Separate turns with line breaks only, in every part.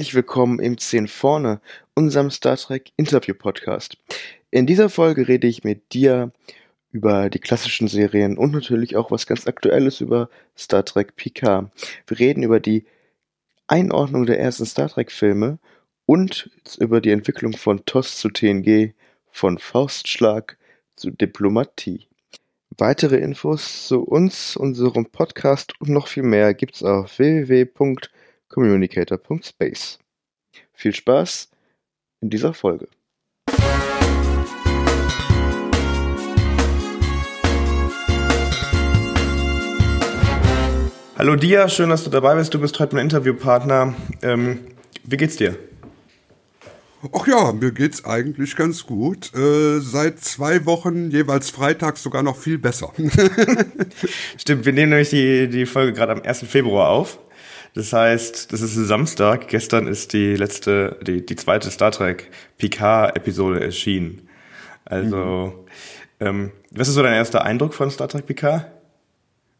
Herzlich willkommen im 10 vorne, unserem Star Trek Interview Podcast. In dieser Folge rede ich mit dir über die klassischen Serien und natürlich auch was ganz Aktuelles über Star Trek Picard. Wir reden über die Einordnung der ersten Star Trek Filme und über die Entwicklung von TOS zu TNG, von Faustschlag zu Diplomatie. Weitere Infos zu uns, unserem Podcast und noch viel mehr gibt's auf www communicator.space. Viel Spaß in dieser Folge. Hallo Dia, schön, dass du dabei bist. Du bist heute mein Interviewpartner. Ähm, wie geht's dir?
Ach ja, mir geht's eigentlich ganz gut. Äh, seit zwei Wochen jeweils freitags sogar noch viel besser.
Stimmt, wir nehmen nämlich die, die Folge gerade am 1. Februar auf. Das heißt, das ist Samstag. Gestern ist die letzte, die, die zweite Star Trek Picard-Episode erschienen. Also, mhm. ähm, was ist so dein erster Eindruck von Star Trek Picard?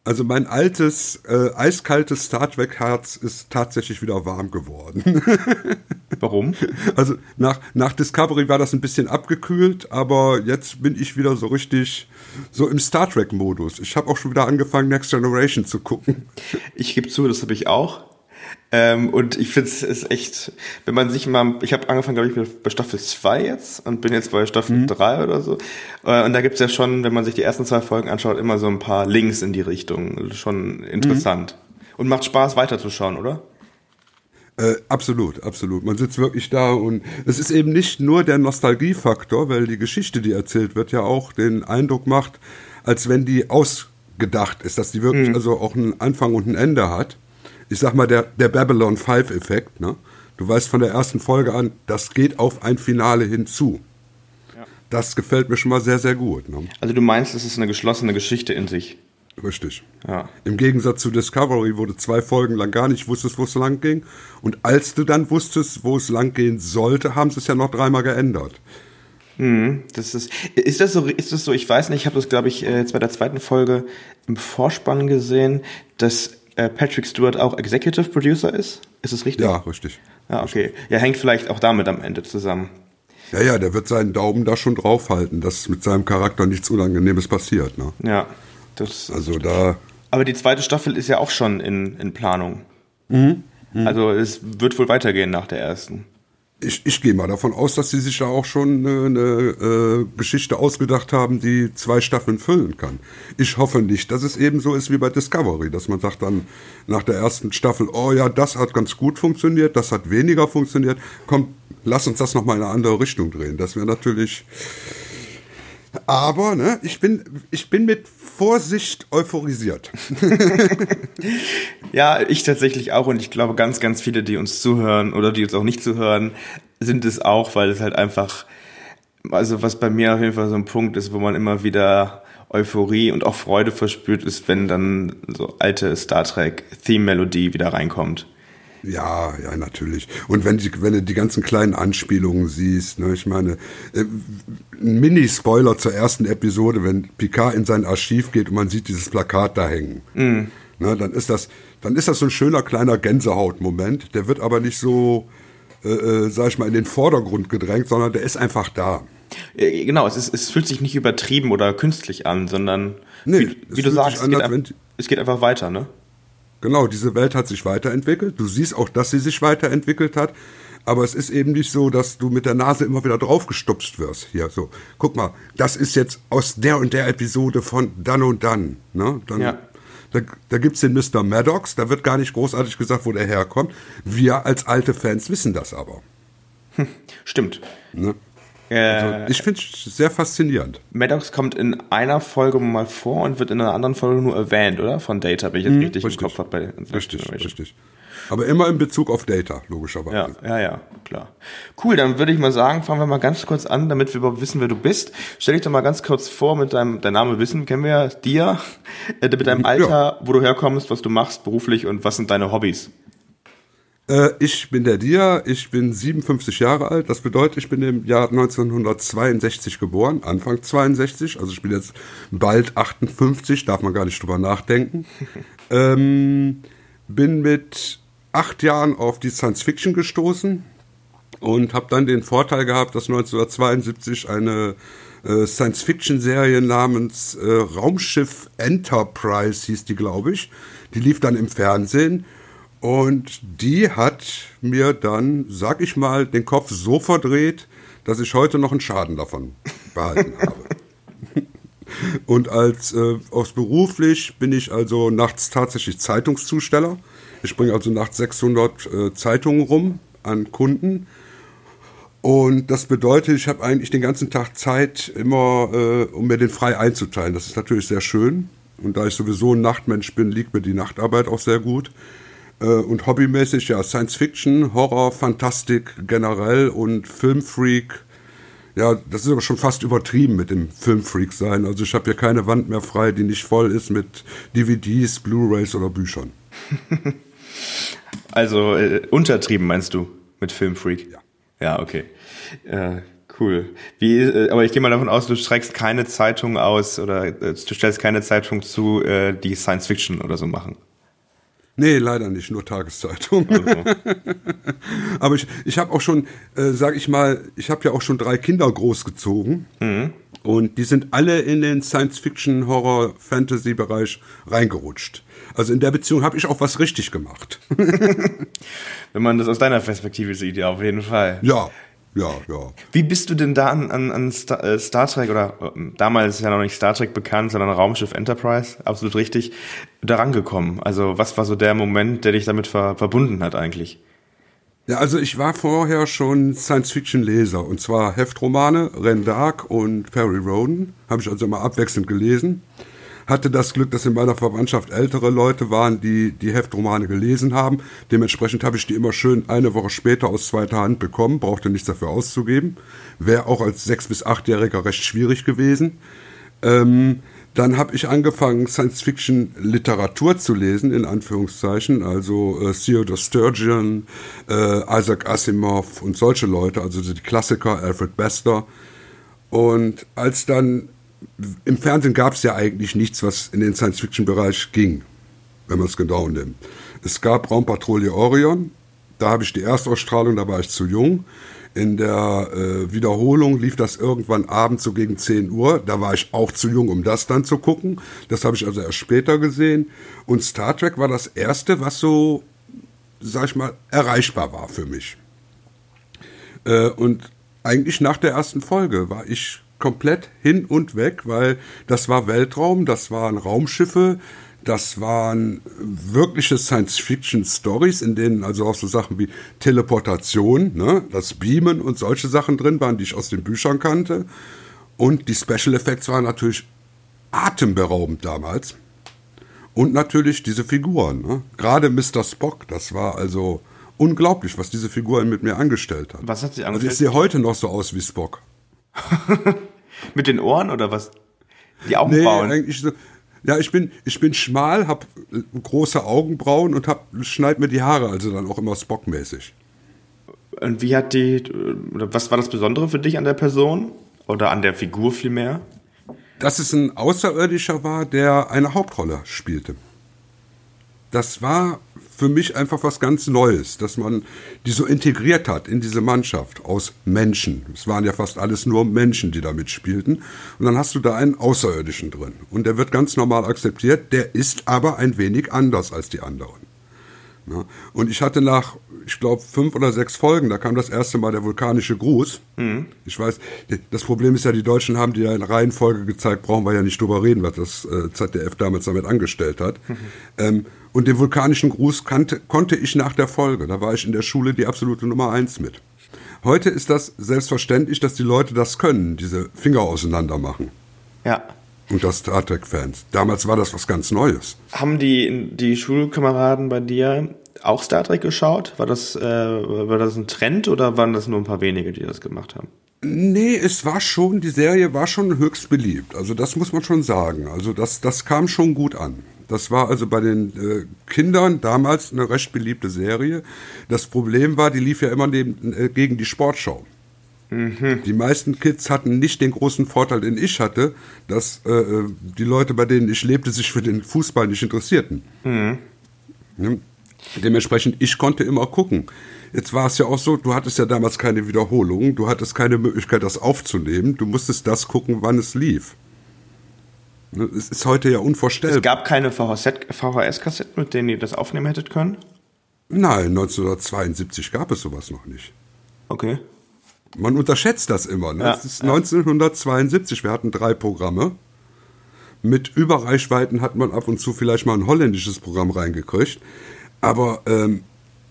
Also mein altes, äh, eiskaltes Star Trek-Herz ist tatsächlich wieder warm geworden.
Warum?
Also nach, nach Discovery war das ein bisschen abgekühlt, aber jetzt bin ich wieder so richtig so im Star Trek-Modus. Ich habe auch schon wieder angefangen, Next Generation zu gucken.
Ich gebe zu, das habe ich auch. Ähm, und ich finde es ist echt, wenn man sich mal, ich habe angefangen, glaube ich, bei Staffel 2 jetzt und bin jetzt bei Staffel mhm. 3 oder so. Äh, und da gibt's ja schon, wenn man sich die ersten zwei Folgen anschaut, immer so ein paar Links in die Richtung. Schon interessant. Mhm. Und macht Spaß weiterzuschauen, oder?
Äh, absolut, absolut. Man sitzt wirklich da und es ist eben nicht nur der Nostalgiefaktor, weil die Geschichte, die erzählt wird, ja auch den Eindruck macht, als wenn die ausgedacht ist, dass die wirklich mhm. also auch einen Anfang und ein Ende hat ich sag mal, der, der Babylon 5-Effekt, ne? Du weißt von der ersten Folge an, das geht auf ein Finale hinzu. Ja. Das gefällt mir schon mal sehr, sehr gut. Ne?
Also du meinst, es ist eine geschlossene Geschichte in sich.
Richtig. Ja. Im Gegensatz zu Discovery, wo du zwei Folgen lang gar nicht wusstest, wo es lang ging. Und als du dann wusstest, wo es lang gehen sollte, haben sie es ja noch dreimal geändert.
Hm, das ist, ist das so, ist das so, ich weiß nicht, ich habe das, glaube ich, jetzt bei der zweiten Folge im Vorspann gesehen, dass äh, Patrick Stewart auch Executive Producer ist. Ist es richtig?
Ja, richtig.
Ja, okay. Ja, hängt vielleicht auch damit am Ende zusammen.
Ja, ja, der wird seinen Daumen da schon draufhalten, dass mit seinem Charakter nichts Unangenehmes passiert. Ne?
Ja,
das. Also da.
Aber die zweite Staffel ist ja auch schon in, in Planung. Mhm. Mhm. Also es wird wohl weitergehen nach der ersten
ich, ich gehe mal davon aus, dass sie sich da auch schon eine, eine äh, Geschichte ausgedacht haben, die zwei Staffeln füllen kann. Ich hoffe nicht, dass es eben so ist wie bei Discovery, dass man sagt dann nach der ersten Staffel, oh ja, das hat ganz gut funktioniert, das hat weniger funktioniert, komm, lass uns das nochmal in eine andere Richtung drehen. Das wäre natürlich aber ne, ich, bin, ich bin mit Vorsicht euphorisiert.
ja, ich tatsächlich auch und ich glaube ganz, ganz viele, die uns zuhören oder die uns auch nicht zuhören, sind es auch, weil es halt einfach, also was bei mir auf jeden Fall so ein Punkt ist, wo man immer wieder Euphorie und auch Freude verspürt, ist, wenn dann so alte Star Trek Theme-Melodie wieder reinkommt.
Ja, ja, natürlich. Und wenn, die, wenn du die ganzen kleinen Anspielungen siehst, ne, ich meine, äh, ein Mini-Spoiler zur ersten Episode, wenn Picard in sein Archiv geht und man sieht dieses Plakat da hängen, mm. ne, dann ist das, dann ist das so ein schöner kleiner Gänsehaut-Moment. Der wird aber nicht so, äh, äh sag ich mal, in den Vordergrund gedrängt, sondern der ist einfach da.
Genau, es, ist, es fühlt sich nicht übertrieben oder künstlich an, sondern nee, wie, wie du sagst, an, es, geht, es geht einfach weiter, ne?
Genau, diese Welt hat sich weiterentwickelt. Du siehst auch, dass sie sich weiterentwickelt hat. Aber es ist eben nicht so, dass du mit der Nase immer wieder draufgestupst wirst. Hier, so. Guck mal, das ist jetzt aus der und der Episode von dann und dann. Ne? dann ja. Da, da gibt's den Mr. Maddox, da wird gar nicht großartig gesagt, wo der herkommt. Wir als alte Fans wissen das aber.
Hm, stimmt. Ne?
Äh, also ich finde es sehr faszinierend.
Maddox kommt in einer Folge mal vor und wird in einer anderen Folge nur erwähnt, oder? Von Data, bin ich jetzt mhm, richtig, richtig, im Kopf habe.
Richtig, richtig. Aber immer in Bezug auf Data, logischerweise.
Ja, ja, ja, klar. Cool, dann würde ich mal sagen, fangen wir mal ganz kurz an, damit wir überhaupt wissen, wer du bist. Stell dich doch mal ganz kurz vor mit deinem, dein Name wissen, kennen wir ja, dir, äh, mit deinem Alter, ja. wo du herkommst, was du machst beruflich und was sind deine Hobbys?
Äh, ich bin der Dia, ich bin 57 Jahre alt. Das bedeutet, ich bin im Jahr 1962 geboren, Anfang 62. Also ich bin jetzt bald 58, darf man gar nicht drüber nachdenken. ähm, bin mit acht Jahren auf die Science Fiction gestoßen und habe dann den Vorteil gehabt, dass 1972 eine äh, Science Fiction Serie namens äh, Raumschiff Enterprise hieß die, glaube ich. Die lief dann im Fernsehen und die hat mir dann, sag ich mal, den Kopf so verdreht, dass ich heute noch einen Schaden davon behalten habe. Und als äh, aus beruflich bin ich also nachts tatsächlich Zeitungszusteller. Ich bringe also nachts 600 äh, Zeitungen rum an Kunden. Und das bedeutet, ich habe eigentlich den ganzen Tag Zeit, immer, äh, um mir den frei einzuteilen. Das ist natürlich sehr schön. Und da ich sowieso ein Nachtmensch bin, liegt mir die Nachtarbeit auch sehr gut. Äh, und hobbymäßig ja Science Fiction, Horror, Fantastik generell und Filmfreak. Ja, das ist aber schon fast übertrieben mit dem Filmfreak sein. Also ich habe hier keine Wand mehr frei, die nicht voll ist mit DVDs, Blu-rays oder Büchern.
Also äh, untertrieben meinst du mit Filmfreak?
Ja.
Ja, okay. Äh, cool. Wie, äh, aber ich gehe mal davon aus, du streckst keine Zeitung aus oder äh, du stellst keine Zeitung zu, äh, die Science Fiction oder so machen.
Nee, leider nicht, nur Tageszeitung. Also. aber ich, ich habe auch schon, äh, sag ich mal, ich habe ja auch schon drei Kinder großgezogen. Mhm. Und die sind alle in den Science-Fiction, Horror, Fantasy-Bereich reingerutscht. Also in der Beziehung habe ich auch was richtig gemacht.
Wenn man das aus deiner Perspektive sieht, ja, auf jeden Fall.
Ja, ja, ja.
Wie bist du denn da an, an, an Star, äh, Star, Trek oder äh, damals ist ja noch nicht Star Trek bekannt, sondern Raumschiff Enterprise, absolut richtig, da rangekommen? Also was war so der Moment, der dich damit ver, verbunden hat eigentlich?
Ja, also ich war vorher schon Science-Fiction-Leser und zwar Heftromane, Ren Dark und Perry Roden, habe ich also immer abwechselnd gelesen hatte das Glück, dass in meiner Verwandtschaft ältere Leute waren, die die Heftromane gelesen haben. Dementsprechend habe ich die immer schön eine Woche später aus zweiter Hand bekommen, brauchte nichts dafür auszugeben. Wäre auch als sechs- bis achtjähriger recht schwierig gewesen. Ähm, dann habe ich angefangen, Science-Fiction-Literatur zu lesen, in Anführungszeichen, also äh, Theodore Sturgeon, äh, Isaac Asimov und solche Leute, also die Klassiker, Alfred Bester. Und als dann im Fernsehen gab es ja eigentlich nichts, was in den Science-Fiction-Bereich ging, wenn man es genau nimmt. Es gab Raumpatrouille Orion, da habe ich die Erstausstrahlung, da war ich zu jung. In der äh, Wiederholung lief das irgendwann abends so gegen 10 Uhr. Da war ich auch zu jung, um das dann zu gucken. Das habe ich also erst später gesehen. Und Star Trek war das erste, was so, sag ich mal, erreichbar war für mich. Äh, und eigentlich nach der ersten Folge war ich komplett hin und weg, weil das war Weltraum, das waren Raumschiffe, das waren wirkliche Science-Fiction-Stories, in denen also auch so Sachen wie Teleportation, ne, das Beamen und solche Sachen drin waren, die ich aus den Büchern kannte. Und die Special Effects waren natürlich atemberaubend damals. Und natürlich diese Figuren. Ne? Gerade Mr. Spock, das war also unglaublich, was diese Figur mit mir angestellt hat.
Was hat sie
angestellt? Also ich sehe heute noch so aus wie Spock.
Mit den Ohren oder was? Die Augenbrauen?
Nee, eigentlich so. Ja, ich bin, ich bin schmal, hab große Augenbrauen und hab, schneid mir die Haare, also dann auch immer Spock-mäßig.
Und wie hat die, was war das Besondere für dich an der Person? Oder an der Figur vielmehr?
Dass es ein Außerirdischer war, der eine Hauptrolle spielte. Das war für mich einfach was ganz Neues, dass man die so integriert hat in diese Mannschaft aus Menschen. Es waren ja fast alles nur Menschen, die da mitspielten. Und dann hast du da einen Außerirdischen drin. Und der wird ganz normal akzeptiert, der ist aber ein wenig anders als die anderen. Und ich hatte nach, ich glaube, fünf oder sechs Folgen, da kam das erste Mal der vulkanische Gruß. Mhm. Ich weiß, das Problem ist ja, die Deutschen haben die ja in Reihenfolge gezeigt, brauchen wir ja nicht drüber reden, was das äh, ZDF damals damit angestellt hat. Mhm. Ähm, und den vulkanischen Gruß kannte, konnte ich nach der Folge. Da war ich in der Schule die absolute Nummer eins mit. Heute ist das selbstverständlich, dass die Leute das können, diese Finger auseinander machen.
Ja.
Und das Star Trek-Fans. Damals war das was ganz Neues.
Haben die, die Schulkameraden bei dir auch Star Trek geschaut? War das, äh, war das ein Trend oder waren das nur ein paar wenige, die das gemacht haben?
Nee, es war schon, die Serie war schon höchst beliebt. Also das muss man schon sagen. Also das, das kam schon gut an. Das war also bei den äh, Kindern damals eine recht beliebte Serie. Das Problem war, die lief ja immer neben, äh, gegen die Sportschau. Mhm. Die meisten Kids hatten nicht den großen Vorteil, den ich hatte, dass äh, äh die Leute, bei denen ich lebte, sich für den Fußball nicht interessierten. Mhm. Ja, dementsprechend, ich konnte immer gucken. Jetzt war es ja auch so, du hattest ja damals keine Wiederholung, du hattest keine Möglichkeit, das aufzunehmen. Du musstest das gucken, wann es lief. Es ist heute ja unvorstellbar.
Es gab keine VHS-Kassetten, mit denen ihr das aufnehmen hättet können?
Nein, 1972 gab es sowas noch nicht.
Okay.
Man unterschätzt das immer. Ne? Ja, es ist ja. 1972. Wir hatten drei Programme. Mit Überreichweiten hat man ab und zu vielleicht mal ein holländisches Programm reingekriegt. Aber ähm,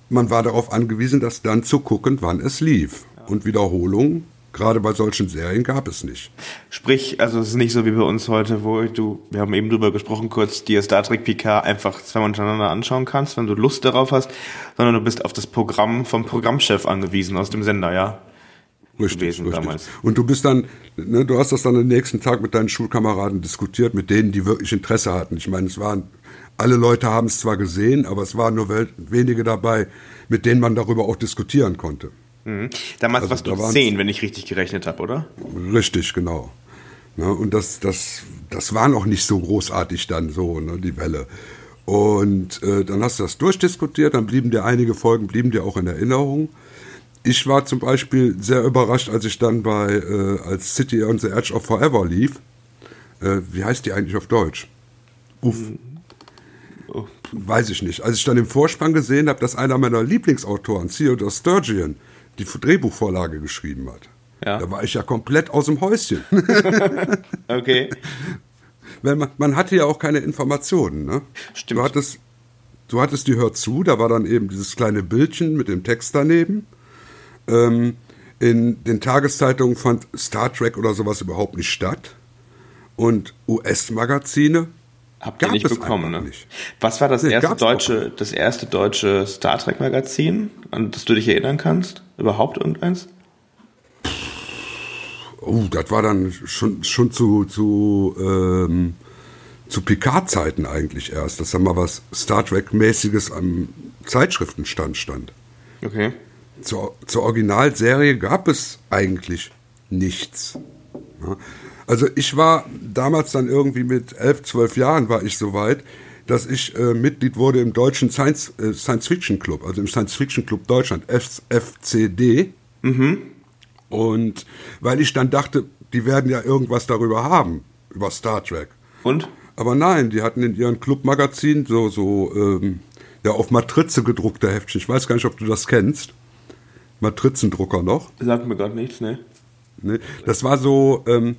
man war darauf angewiesen, das dann zu gucken, wann es lief. Und Wiederholungen, gerade bei solchen Serien, gab es nicht.
Sprich, also es ist nicht so wie bei uns heute, wo du, wir haben eben drüber gesprochen, kurz dir Star Trek PK einfach zweimal hintereinander anschauen kannst, wenn du Lust darauf hast, sondern du bist auf das Programm vom Programmchef angewiesen aus dem Sender, ja?
Richtig, richtig. Damals. Und du bist dann, ne, du hast das dann am nächsten Tag mit deinen Schulkameraden diskutiert, mit denen, die wirklich Interesse hatten. Ich meine, es waren alle Leute haben es zwar gesehen, aber es waren nur wenige dabei, mit denen man darüber auch diskutieren konnte.
Mhm. Damals also, warst du da zehn, wenn ich richtig gerechnet habe, oder?
Richtig, genau. Ne, und das, das, das war noch nicht so großartig dann so, ne, die Welle. Und äh, dann hast du das durchdiskutiert, dann blieben dir einige Folgen, blieben dir auch in Erinnerung. Ich war zum Beispiel sehr überrascht, als ich dann bei, äh, als City on the Edge of Forever lief. Äh, wie heißt die eigentlich auf Deutsch? Uff. Mhm. Weiß ich nicht. Als ich dann im Vorspann gesehen habe, dass einer meiner Lieblingsautoren, Theodore Sturgeon, die Drehbuchvorlage geschrieben hat. Ja. Da war ich ja komplett aus dem Häuschen.
okay.
Weil man, man, hatte ja auch keine Informationen. Ne?
Stimmt.
Du hattest, du hattest die Hör zu, da war dann eben dieses kleine Bildchen mit dem Text daneben. Ähm, in den Tageszeitungen fand Star Trek oder sowas überhaupt nicht statt. Und US-Magazine
Habt ihr nicht bekommen, ne? Nicht. Was war das nee, erste deutsche, das erste deutsche Star Trek Magazin, an das du dich erinnern kannst? Überhaupt irgendeins?
Oh, das war dann schon, schon zu, zu, ähm, zu Picard-Zeiten eigentlich erst, dass da mal was Star Trek-mäßiges am Zeitschriftenstand stand.
Okay.
Zur, zur Originalserie gab es eigentlich nichts. Ja. Also ich war damals dann irgendwie mit elf, zwölf Jahren war ich so weit, dass ich äh, Mitglied wurde im deutschen Science, äh, Science Fiction Club, also im Science Fiction Club Deutschland, F FCD. Mhm. Und weil ich dann dachte, die werden ja irgendwas darüber haben, über Star Trek.
Und?
Aber nein, die hatten in ihren Clubmagazin so, so ähm, ja, auf Matrize gedruckte Heftchen. Ich weiß gar nicht, ob du das kennst. Matrizendrucker noch.
Sagt mir gerade nichts, ne?
ne? Das war so, ähm,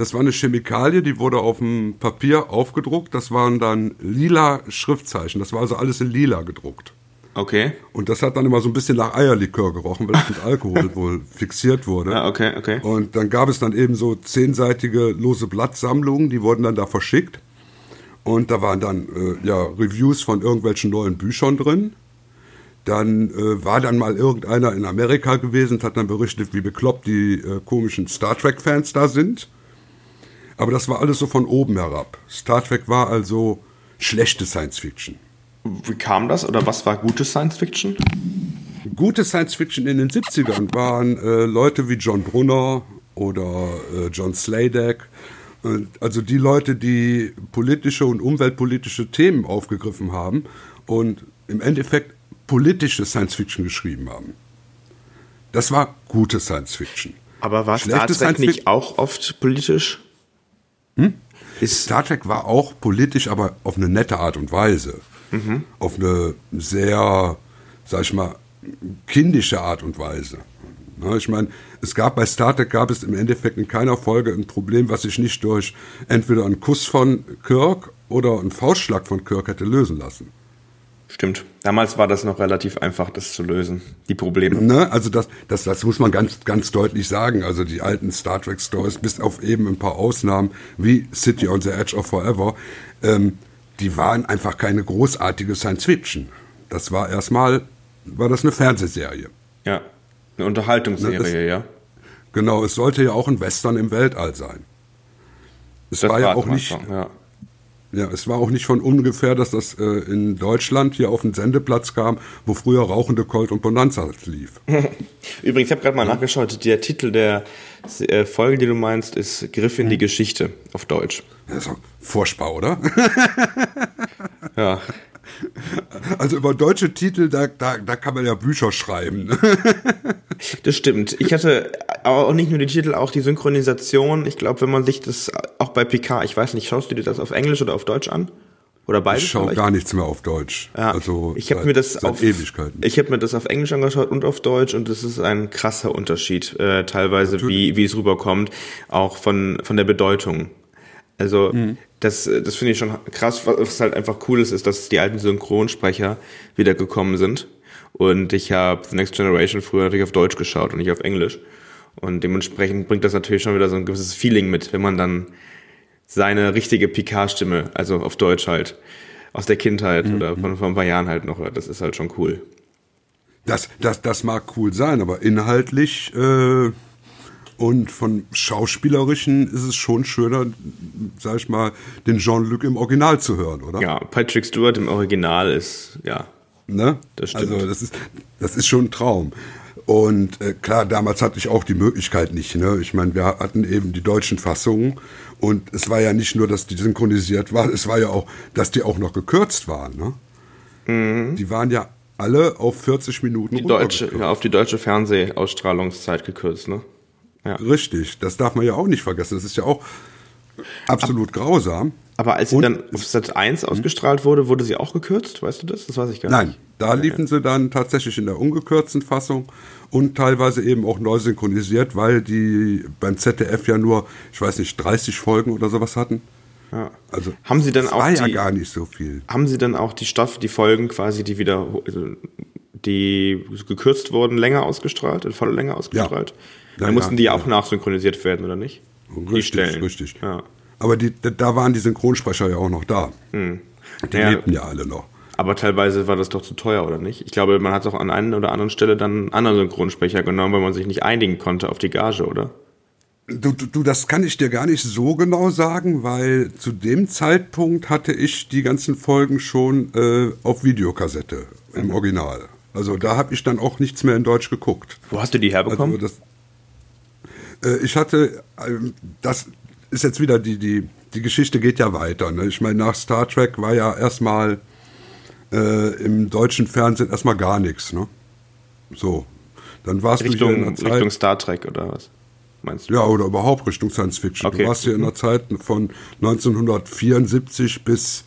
das war eine Chemikalie, die wurde auf dem Papier aufgedruckt. Das waren dann lila Schriftzeichen. Das war also alles in lila gedruckt.
Okay.
Und das hat dann immer so ein bisschen nach Eierlikör gerochen, weil es mit Alkohol wohl fixiert wurde.
Ah, okay, okay.
Und dann gab es dann eben so zehnseitige lose Blattsammlungen, die wurden dann da verschickt. Und da waren dann äh, ja Reviews von irgendwelchen neuen Büchern drin. Dann äh, war dann mal irgendeiner in Amerika gewesen und hat dann berichtet, wie bekloppt die äh, komischen Star Trek-Fans da sind. Aber das war alles so von oben herab. Star Trek war also schlechte Science Fiction.
Wie kam das oder was war gute Science Fiction?
Gute Science Fiction in den 70ern waren äh, Leute wie John Brunner oder äh, John Sladek. Also die Leute, die politische und umweltpolitische Themen aufgegriffen haben und im Endeffekt politische Science Fiction geschrieben haben. Das war gute Science Fiction.
Aber war Star Trek nicht auch oft politisch?
Hm? Star Trek war auch politisch, aber auf eine nette Art und Weise. Mhm. Auf eine sehr, sag ich mal, kindische Art und Weise. ich meine, es gab bei Star Trek gab es im Endeffekt in keiner Folge ein Problem, was sich nicht durch entweder einen Kuss von Kirk oder einen Faustschlag von Kirk hätte lösen lassen.
Stimmt. Damals war das noch relativ einfach, das zu lösen, die Probleme.
Ne? Also das, das, das muss man ganz, ganz deutlich sagen. Also die alten Star Trek Stories, bis auf eben ein paar Ausnahmen wie City on the Edge of Forever, ähm, die waren einfach keine großartige Science Fiction. Das war erstmal, war das eine Fernsehserie.
Ja, eine Unterhaltungsserie, ne, das, ja.
Genau, es sollte ja auch ein Western im Weltall sein. Es das war ja auch nicht, ja. Ja, es war auch nicht von ungefähr, dass das äh, in Deutschland hier auf den Sendeplatz kam, wo früher rauchende Colt und Bonanza lief.
Übrigens, ich habe gerade mal ja. nachgeschaut, der Titel der äh, Folge, die du meinst, ist Griff in die hm. Geschichte auf Deutsch.
Ja, ist furchtbar, oder?
ja.
Also über deutsche Titel, da, da, da kann man ja Bücher schreiben.
das stimmt. Ich hatte aber auch nicht nur die Titel, auch die Synchronisation. Ich glaube, wenn man sich das auch bei PK, ich weiß nicht, schaust du dir das auf Englisch oder auf Deutsch an? Oder beides?
Ich schaue gar nichts mehr auf Deutsch.
Ja, also ich habe mir das auf Ewigkeiten. Ich habe mir das auf Englisch angeschaut und auf Deutsch und das ist ein krasser Unterschied, äh, teilweise wie wie es rüberkommt, auch von von der Bedeutung. Also mhm. das, das finde ich schon krass, was halt einfach cool ist, ist, dass die alten Synchronsprecher wieder gekommen sind. Und ich habe The Next Generation früher natürlich auf Deutsch geschaut und nicht auf Englisch. Und dementsprechend bringt das natürlich schon wieder so ein gewisses Feeling mit, wenn man dann seine richtige Picard-Stimme, also auf Deutsch halt, aus der Kindheit mhm. oder von, von ein paar Jahren halt noch hört. Das ist halt schon cool.
Das, das, das mag cool sein, aber inhaltlich äh, und von Schauspielerischen ist es schon schöner, sag ich mal, den Jean-Luc im Original zu hören, oder?
Ja, Patrick Stewart im Original ist, ja.
Ne? Das stimmt. Also das ist, das ist schon ein Traum. Und äh, klar, damals hatte ich auch die Möglichkeit nicht. Ne? Ich meine, wir hatten eben die deutschen Fassungen und es war ja nicht nur, dass die synchronisiert waren, es war ja auch, dass die auch noch gekürzt waren. Ne? Mhm. Die waren ja alle auf 40 Minuten.
Die deutsche, ja, auf die deutsche Fernsehausstrahlungszeit gekürzt, ne?
Ja. Richtig, das darf man ja auch nicht vergessen. Das ist ja auch absolut aber, grausam.
Aber als sie Und, dann auf Sat 1 ausgestrahlt wurde, wurde sie auch gekürzt, weißt du das? Das weiß ich gar
nicht. Nein, da liefen sie dann tatsächlich in der ungekürzten Fassung und teilweise eben auch neu synchronisiert, weil die beim ZDF ja nur, ich weiß nicht, 30 Folgen oder sowas hatten.
Ja. Also haben sie dann auch
war
die,
ja gar nicht so viel.
Haben sie dann auch die Stoff, die Folgen quasi, die wieder, also die gekürzt wurden, länger ausgestrahlt, in voller Länge ausgestrahlt? Ja. Dann mussten die ja auch nachsynchronisiert werden, oder nicht?
Richtig, richtig. Ja. Aber die, da waren die Synchronsprecher ja auch noch da. Hm. Die ja, lebten ja alle noch.
Aber teilweise war das doch zu teuer, oder nicht? Ich glaube, man hat auch an einer oder anderen Stelle dann einen anderen Synchronsprecher genommen, weil man sich nicht einigen konnte auf die Gage, oder?
Du, du, du, das kann ich dir gar nicht so genau sagen, weil zu dem Zeitpunkt hatte ich die ganzen Folgen schon äh, auf Videokassette im mhm. Original. Also da habe ich dann auch nichts mehr in Deutsch geguckt.
Wo hast du die herbekommen?
Also das, ich hatte, ähm, das ist jetzt wieder die, die, die Geschichte geht ja weiter. Ne? Ich meine, nach Star Trek war ja erstmal äh, im deutschen Fernsehen erstmal gar nichts. Ne? So. Dann warst
Richtung, du hier in der Zeit, Richtung Star Trek oder was? Meinst du?
Ja, oder überhaupt Richtung Science Fiction. Okay. Du warst hier in der Zeit von 1974 bis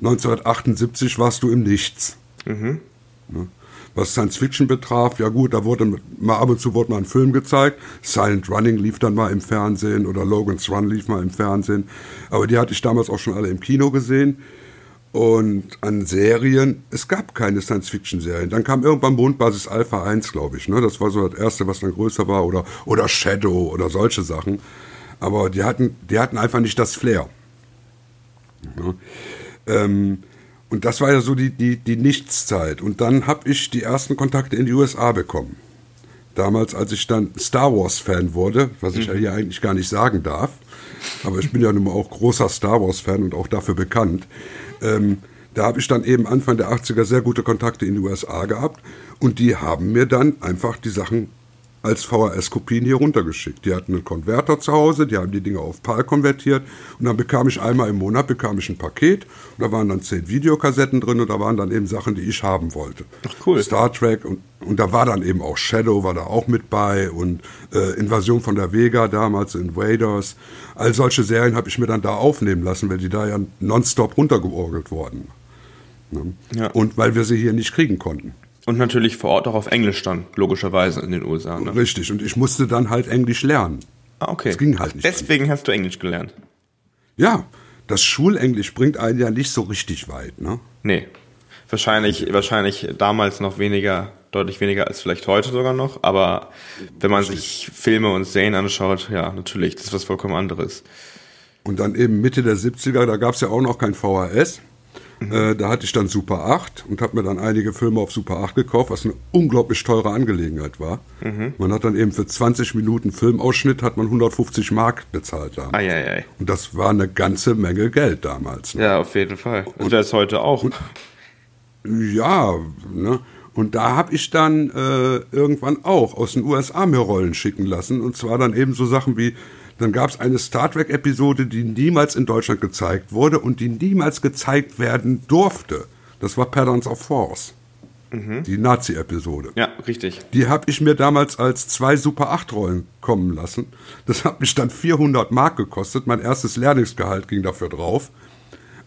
1978 warst du im Nichts. Mhm. Ne? Was Science Fiction betraf, ja gut, da wurde mal ab und zu wurde mal ein Film gezeigt. Silent Running lief dann mal im Fernsehen oder Logan's Run lief mal im Fernsehen. Aber die hatte ich damals auch schon alle im Kino gesehen. Und an Serien, es gab keine Science-Fiction-Serien. Dann kam irgendwann Mondbasis Alpha 1, glaube ich. Ne? Das war so das erste, was dann größer war. Oder, oder Shadow oder solche Sachen. Aber die hatten, die hatten einfach nicht das Flair. Ja. Ähm, und das war ja so die, die, die Nichtszeit. Und dann habe ich die ersten Kontakte in die USA bekommen. Damals, als ich dann Star Wars-Fan wurde, was ich mhm. ja hier eigentlich gar nicht sagen darf, aber ich bin ja nun mal auch großer Star Wars-Fan und auch dafür bekannt. Ähm, da habe ich dann eben Anfang der 80er sehr gute Kontakte in die USA gehabt und die haben mir dann einfach die Sachen als VHS-Kopien hier runtergeschickt. Die hatten einen Konverter zu Hause, die haben die Dinge auf PAL konvertiert und dann bekam ich einmal im Monat bekam ich ein Paket und da waren dann zehn Videokassetten drin und da waren dann eben Sachen, die ich haben wollte.
Ach cool.
Star Trek und, und da war dann eben auch Shadow war da auch mit bei und äh, Invasion von der Vega damals, Invaders. All solche Serien habe ich mir dann da aufnehmen lassen, weil die da ja nonstop runtergeorgelt wurden. Ne? Ja. Und weil wir sie hier nicht kriegen konnten.
Und natürlich vor Ort auch auf Englisch dann, logischerweise in den USA. Ne?
Richtig, und ich musste dann halt Englisch lernen.
Ah, okay.
Das ging halt nicht.
Deswegen hast du Englisch gelernt.
Ja, das Schulenglisch bringt einen ja nicht so richtig weit, ne?
Nee. Wahrscheinlich, wahrscheinlich damals noch weniger, deutlich weniger als vielleicht heute sogar noch, aber wenn man sich Filme und Serien anschaut, ja, natürlich, das ist was vollkommen anderes.
Und dann eben Mitte der 70er, da gab es ja auch noch kein VHS. Mhm. Äh, da hatte ich dann Super 8 und habe mir dann einige Filme auf Super 8 gekauft, was eine unglaublich teure Angelegenheit war. Mhm. Man hat dann eben für 20 Minuten Filmausschnitt hat man 150 Mark bezahlt damals. Ei, ei, ei. Und das war eine ganze Menge Geld damals.
Ne? Ja, auf jeden Fall. Und das heute auch. Und,
ja, ne? Und da habe ich dann äh, irgendwann auch aus den USA mir Rollen schicken lassen. Und zwar dann eben so Sachen wie dann gab es eine Star Trek-Episode, die niemals in Deutschland gezeigt wurde und die niemals gezeigt werden durfte. Das war Patterns of Force. Mhm. Die Nazi-Episode.
Ja, richtig.
Die habe ich mir damals als zwei Super 8-Rollen kommen lassen. Das hat mich dann 400 Mark gekostet. Mein erstes Lehrlingsgehalt ging dafür drauf.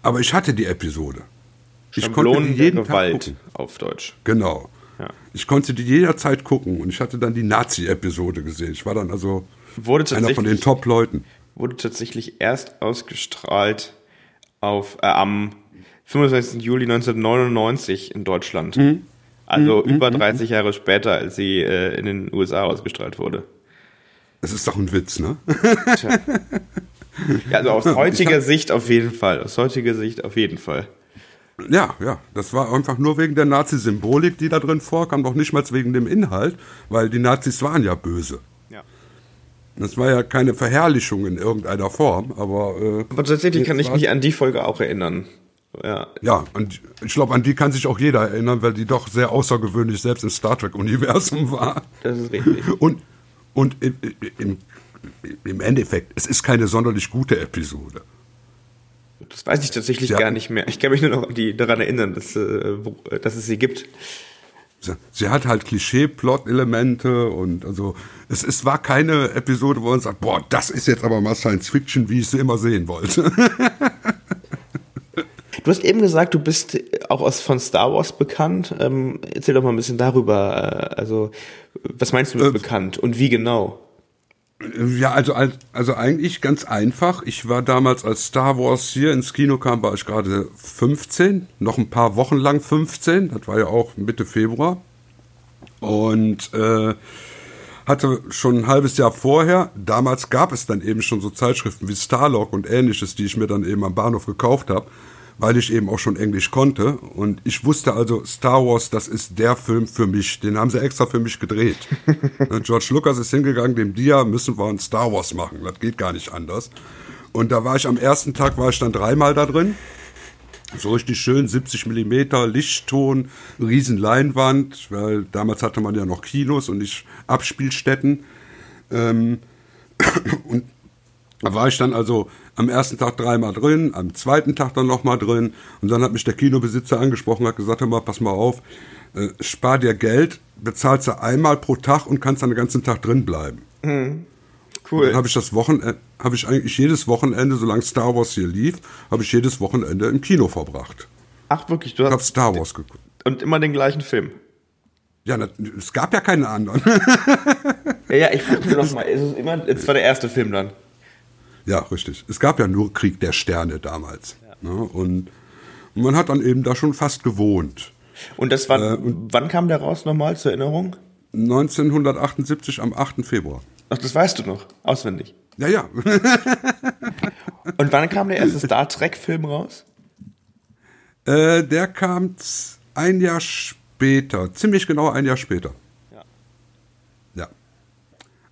Aber ich hatte die Episode.
Ich konnte die jeden Gewalt Tag gucken. auf Deutsch.
Genau. Ja. Ich konnte die jederzeit gucken und ich hatte dann die Nazi-Episode gesehen. Ich war dann also
Wurde
Einer von den Top-Leuten.
Wurde tatsächlich erst ausgestrahlt auf, äh, am 25. Juli 1999 in Deutschland. Mhm. Also mhm. über 30 mhm. Jahre später, als sie äh, in den USA ausgestrahlt wurde.
Das ist doch ein Witz, ne?
Tja. Ja, also aus heutiger Sicht auf jeden Fall. Aus heutiger Sicht auf jeden Fall.
Ja, ja, das war einfach nur wegen der Nazi-Symbolik, die da drin vorkam, doch nicht mal wegen dem Inhalt, weil die Nazis waren ja böse. Das war ja keine Verherrlichung in irgendeiner Form, aber.
Äh, aber tatsächlich kann ich mich an die Folge auch erinnern.
Ja, ja und ich glaube, an die kann sich auch jeder erinnern, weil die doch sehr außergewöhnlich selbst im Star Trek-Universum war.
Das ist richtig.
Und, und im, im, im Endeffekt, es ist keine sonderlich gute Episode.
Das weiß ich tatsächlich ja. gar nicht mehr. Ich kann mich nur noch die, daran erinnern, dass, äh, dass es sie gibt
sie hat halt Klischee-Plot-Elemente und also es, es war keine Episode, wo man sagt, boah, das ist jetzt aber mal Science Fiction, wie ich sie immer sehen wollte.
Du hast eben gesagt, du bist auch aus, von Star Wars bekannt. Ähm, erzähl doch mal ein bisschen darüber. Äh, also, was meinst du mit äh, bekannt und wie genau?
Ja, also, also eigentlich ganz einfach. Ich war damals, als Star Wars hier ins Kino kam, war ich gerade 15, noch ein paar Wochen lang 15. Das war ja auch Mitte Februar. Und äh, hatte schon ein halbes Jahr vorher, damals gab es dann eben schon so Zeitschriften wie Starlog und ähnliches, die ich mir dann eben am Bahnhof gekauft habe weil ich eben auch schon Englisch konnte. Und ich wusste also, Star Wars, das ist der Film für mich. Den haben sie extra für mich gedreht. George Lucas ist hingegangen, dem Dia müssen wir ein Star Wars machen. Das geht gar nicht anders. Und da war ich am ersten Tag, war ich dann dreimal da drin. So richtig schön, 70 Millimeter, Lichtton, riesen Leinwand, weil damals hatte man ja noch Kinos und nicht Abspielstätten. Ähm, und da war ich dann also am ersten Tag dreimal drin, am zweiten Tag dann nochmal drin und dann hat mich der Kinobesitzer angesprochen, hat gesagt, hör mal, pass mal auf, äh, spar dir Geld, bezahlst du einmal pro Tag und kannst dann den ganzen Tag drin bleiben. Mhm. Cool. Und dann habe ich das Wochenende, habe ich eigentlich jedes Wochenende, solange Star Wars hier lief, habe ich jedes Wochenende im Kino verbracht.
Ach wirklich, du
hast ich habe Star Wars geguckt.
Und immer den gleichen Film.
Ja, es gab ja keinen anderen.
ja, ja, ich frage mir noch mal, es ist immer, es war der erste Film dann.
Ja, richtig. Es gab ja nur Krieg der Sterne damals. Ja. Ne? Und man hat dann eben da schon fast gewohnt.
Und das war, äh, wann kam der raus nochmal zur Erinnerung?
1978 am 8. Februar.
Ach, das weißt du noch, auswendig.
Ja, ja.
und wann kam der erste Star Trek-Film raus?
Äh, der kam ein Jahr später, ziemlich genau ein Jahr später.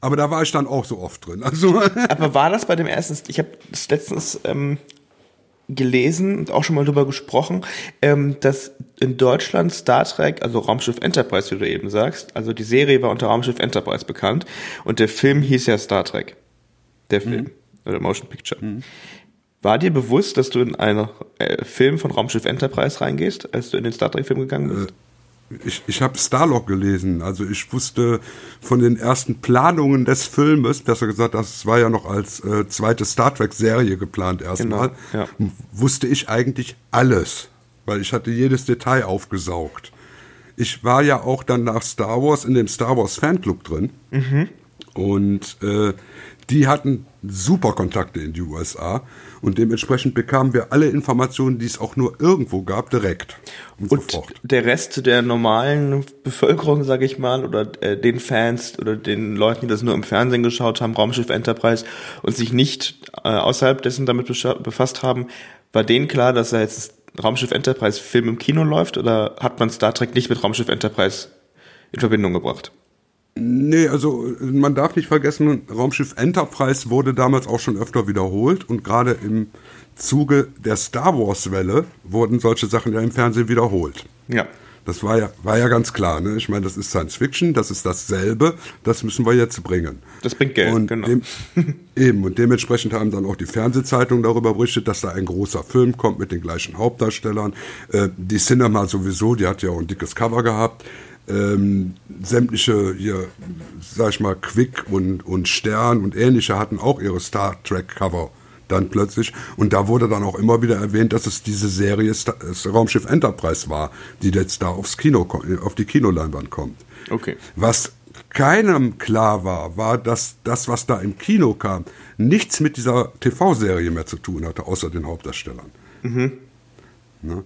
Aber da war ich dann auch so oft drin. Also
Aber war das bei dem ersten, ich habe das letztens ähm, gelesen und auch schon mal drüber gesprochen, ähm, dass in Deutschland Star Trek, also Raumschiff Enterprise, wie du eben sagst, also die Serie war unter Raumschiff Enterprise bekannt und der Film hieß ja Star Trek. Der Film. Mhm. Oder Motion Picture. Mhm. War dir bewusst, dass du in einen äh, Film von Raumschiff Enterprise reingehst, als du in den Star Trek-Film gegangen bist?
Ich, ich habe Starlog gelesen. Also ich wusste von den ersten Planungen des Filmes, besser gesagt, das war ja noch als äh, zweite Star Trek-Serie geplant erstmal, genau, ja. wusste ich eigentlich alles, weil ich hatte jedes Detail aufgesaugt. Ich war ja auch dann nach Star Wars in dem Star Wars Fanclub drin. Mhm. Und äh, die hatten super Kontakte in die USA und dementsprechend bekamen wir alle Informationen, die es auch nur irgendwo gab, direkt.
Und, und so der Rest der normalen Bevölkerung, sage ich mal, oder äh, den Fans oder den Leuten, die das nur im Fernsehen geschaut haben, Raumschiff Enterprise und sich nicht äh, außerhalb dessen damit befasst haben, war denen klar, dass da jetzt Raumschiff Enterprise Film im Kino läuft oder hat man Star Trek nicht mit Raumschiff Enterprise in Verbindung gebracht?
Nee, also man darf nicht vergessen, Raumschiff Enterprise wurde damals auch schon öfter wiederholt und gerade im Zuge der Star Wars-Welle wurden solche Sachen ja im Fernsehen wiederholt.
Ja.
Das war ja, war ja ganz klar. Ne? Ich meine, das ist Science Fiction, das ist dasselbe, das müssen wir jetzt bringen.
Das bringt Geld,
und
genau.
Dem, eben, und dementsprechend haben dann auch die Fernsehzeitungen darüber berichtet, dass da ein großer Film kommt mit den gleichen Hauptdarstellern. Äh, die Cinema sowieso, die hat ja auch ein dickes Cover gehabt ähm, sämtliche hier, sag ich mal, Quick und, und Stern und ähnliche hatten auch ihre Star Trek Cover dann plötzlich. Und da wurde dann auch immer wieder erwähnt, dass es diese Serie Star das Raumschiff Enterprise war, die jetzt da aufs Kino, auf die Kinoleinwand kommt.
Okay.
Was keinem klar war, war, dass das, was da im Kino kam, nichts mit dieser TV-Serie mehr zu tun hatte, außer den Hauptdarstellern. Mhm. Ne?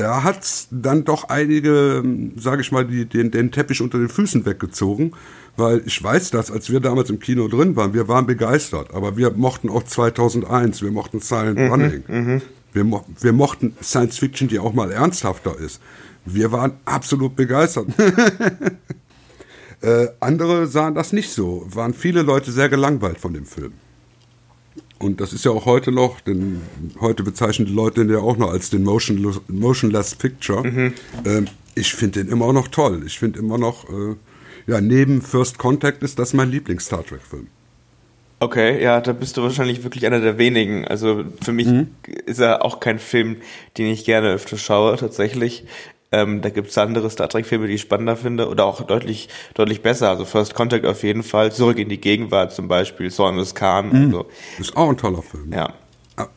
Da hat dann doch einige, sage ich mal, die, den, den Teppich unter den Füßen weggezogen, weil ich weiß das, als wir damals im Kino drin waren, wir waren begeistert, aber wir mochten auch 2001, wir mochten Silent mhm, Running, mhm. wir, mo wir mochten Science Fiction, die auch mal ernsthafter ist. Wir waren absolut begeistert. äh, andere sahen das nicht so, waren viele Leute sehr gelangweilt von dem Film. Und das ist ja auch heute noch, denn heute bezeichnen die Leute den ja auch noch als den Motionless, Motionless Picture. Mhm. Ähm, ich finde den immer noch toll. Ich finde immer noch, äh, ja, neben First Contact ist das mein Lieblings-Star Trek-Film.
Okay, ja, da bist du wahrscheinlich wirklich einer der wenigen. Also für mich mhm. ist er auch kein Film, den ich gerne öfter schaue, tatsächlich. Ähm, da gibt's andere Star Trek-Filme, die ich spannender finde oder auch deutlich, deutlich besser. Also First Contact auf jeden Fall, Zurück in die Gegenwart zum Beispiel, Sornes Khan. Mhm. Also.
Ist auch ein toller Film.
Ja.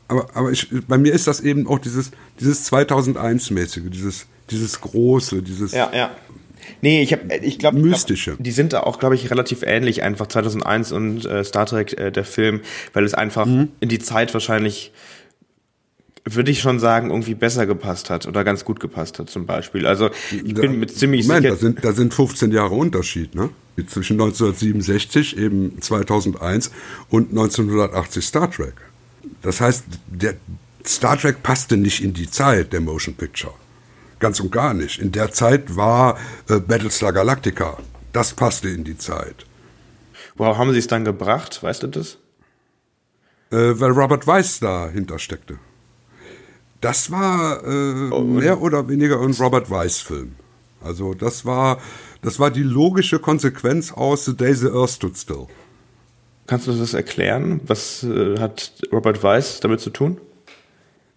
Aber, aber ich, bei mir ist das eben auch dieses, dieses 2001-mäßige, dieses, dieses große, dieses.
Ja, ja. Nee, ich habe, ich glaube,
mystische.
die sind da auch, glaube ich, relativ ähnlich einfach 2001 und äh, Star Trek äh, der Film, weil es einfach mhm. in die Zeit wahrscheinlich würde ich schon sagen, irgendwie besser gepasst hat oder ganz gut gepasst hat zum Beispiel. Also ich bin mit ziemlich
Moment, sicher... Da sind, da sind 15 Jahre Unterschied, ne? Zwischen 1967, eben 2001 und 1980 Star Trek. Das heißt, der Star Trek passte nicht in die Zeit der Motion Picture. Ganz und gar nicht. In der Zeit war äh, Battlestar Galactica. Das passte in die Zeit.
Worauf haben sie es dann gebracht? Weißt du das?
Äh, weil Robert Weiss dahinter steckte. Das war äh, oh, mehr oder weniger ein Robert Weiss-Film. Also das war, das war die logische Konsequenz aus The Day the Earth Stood Still.
Kannst du das erklären? Was äh, hat Robert Weiss damit zu tun?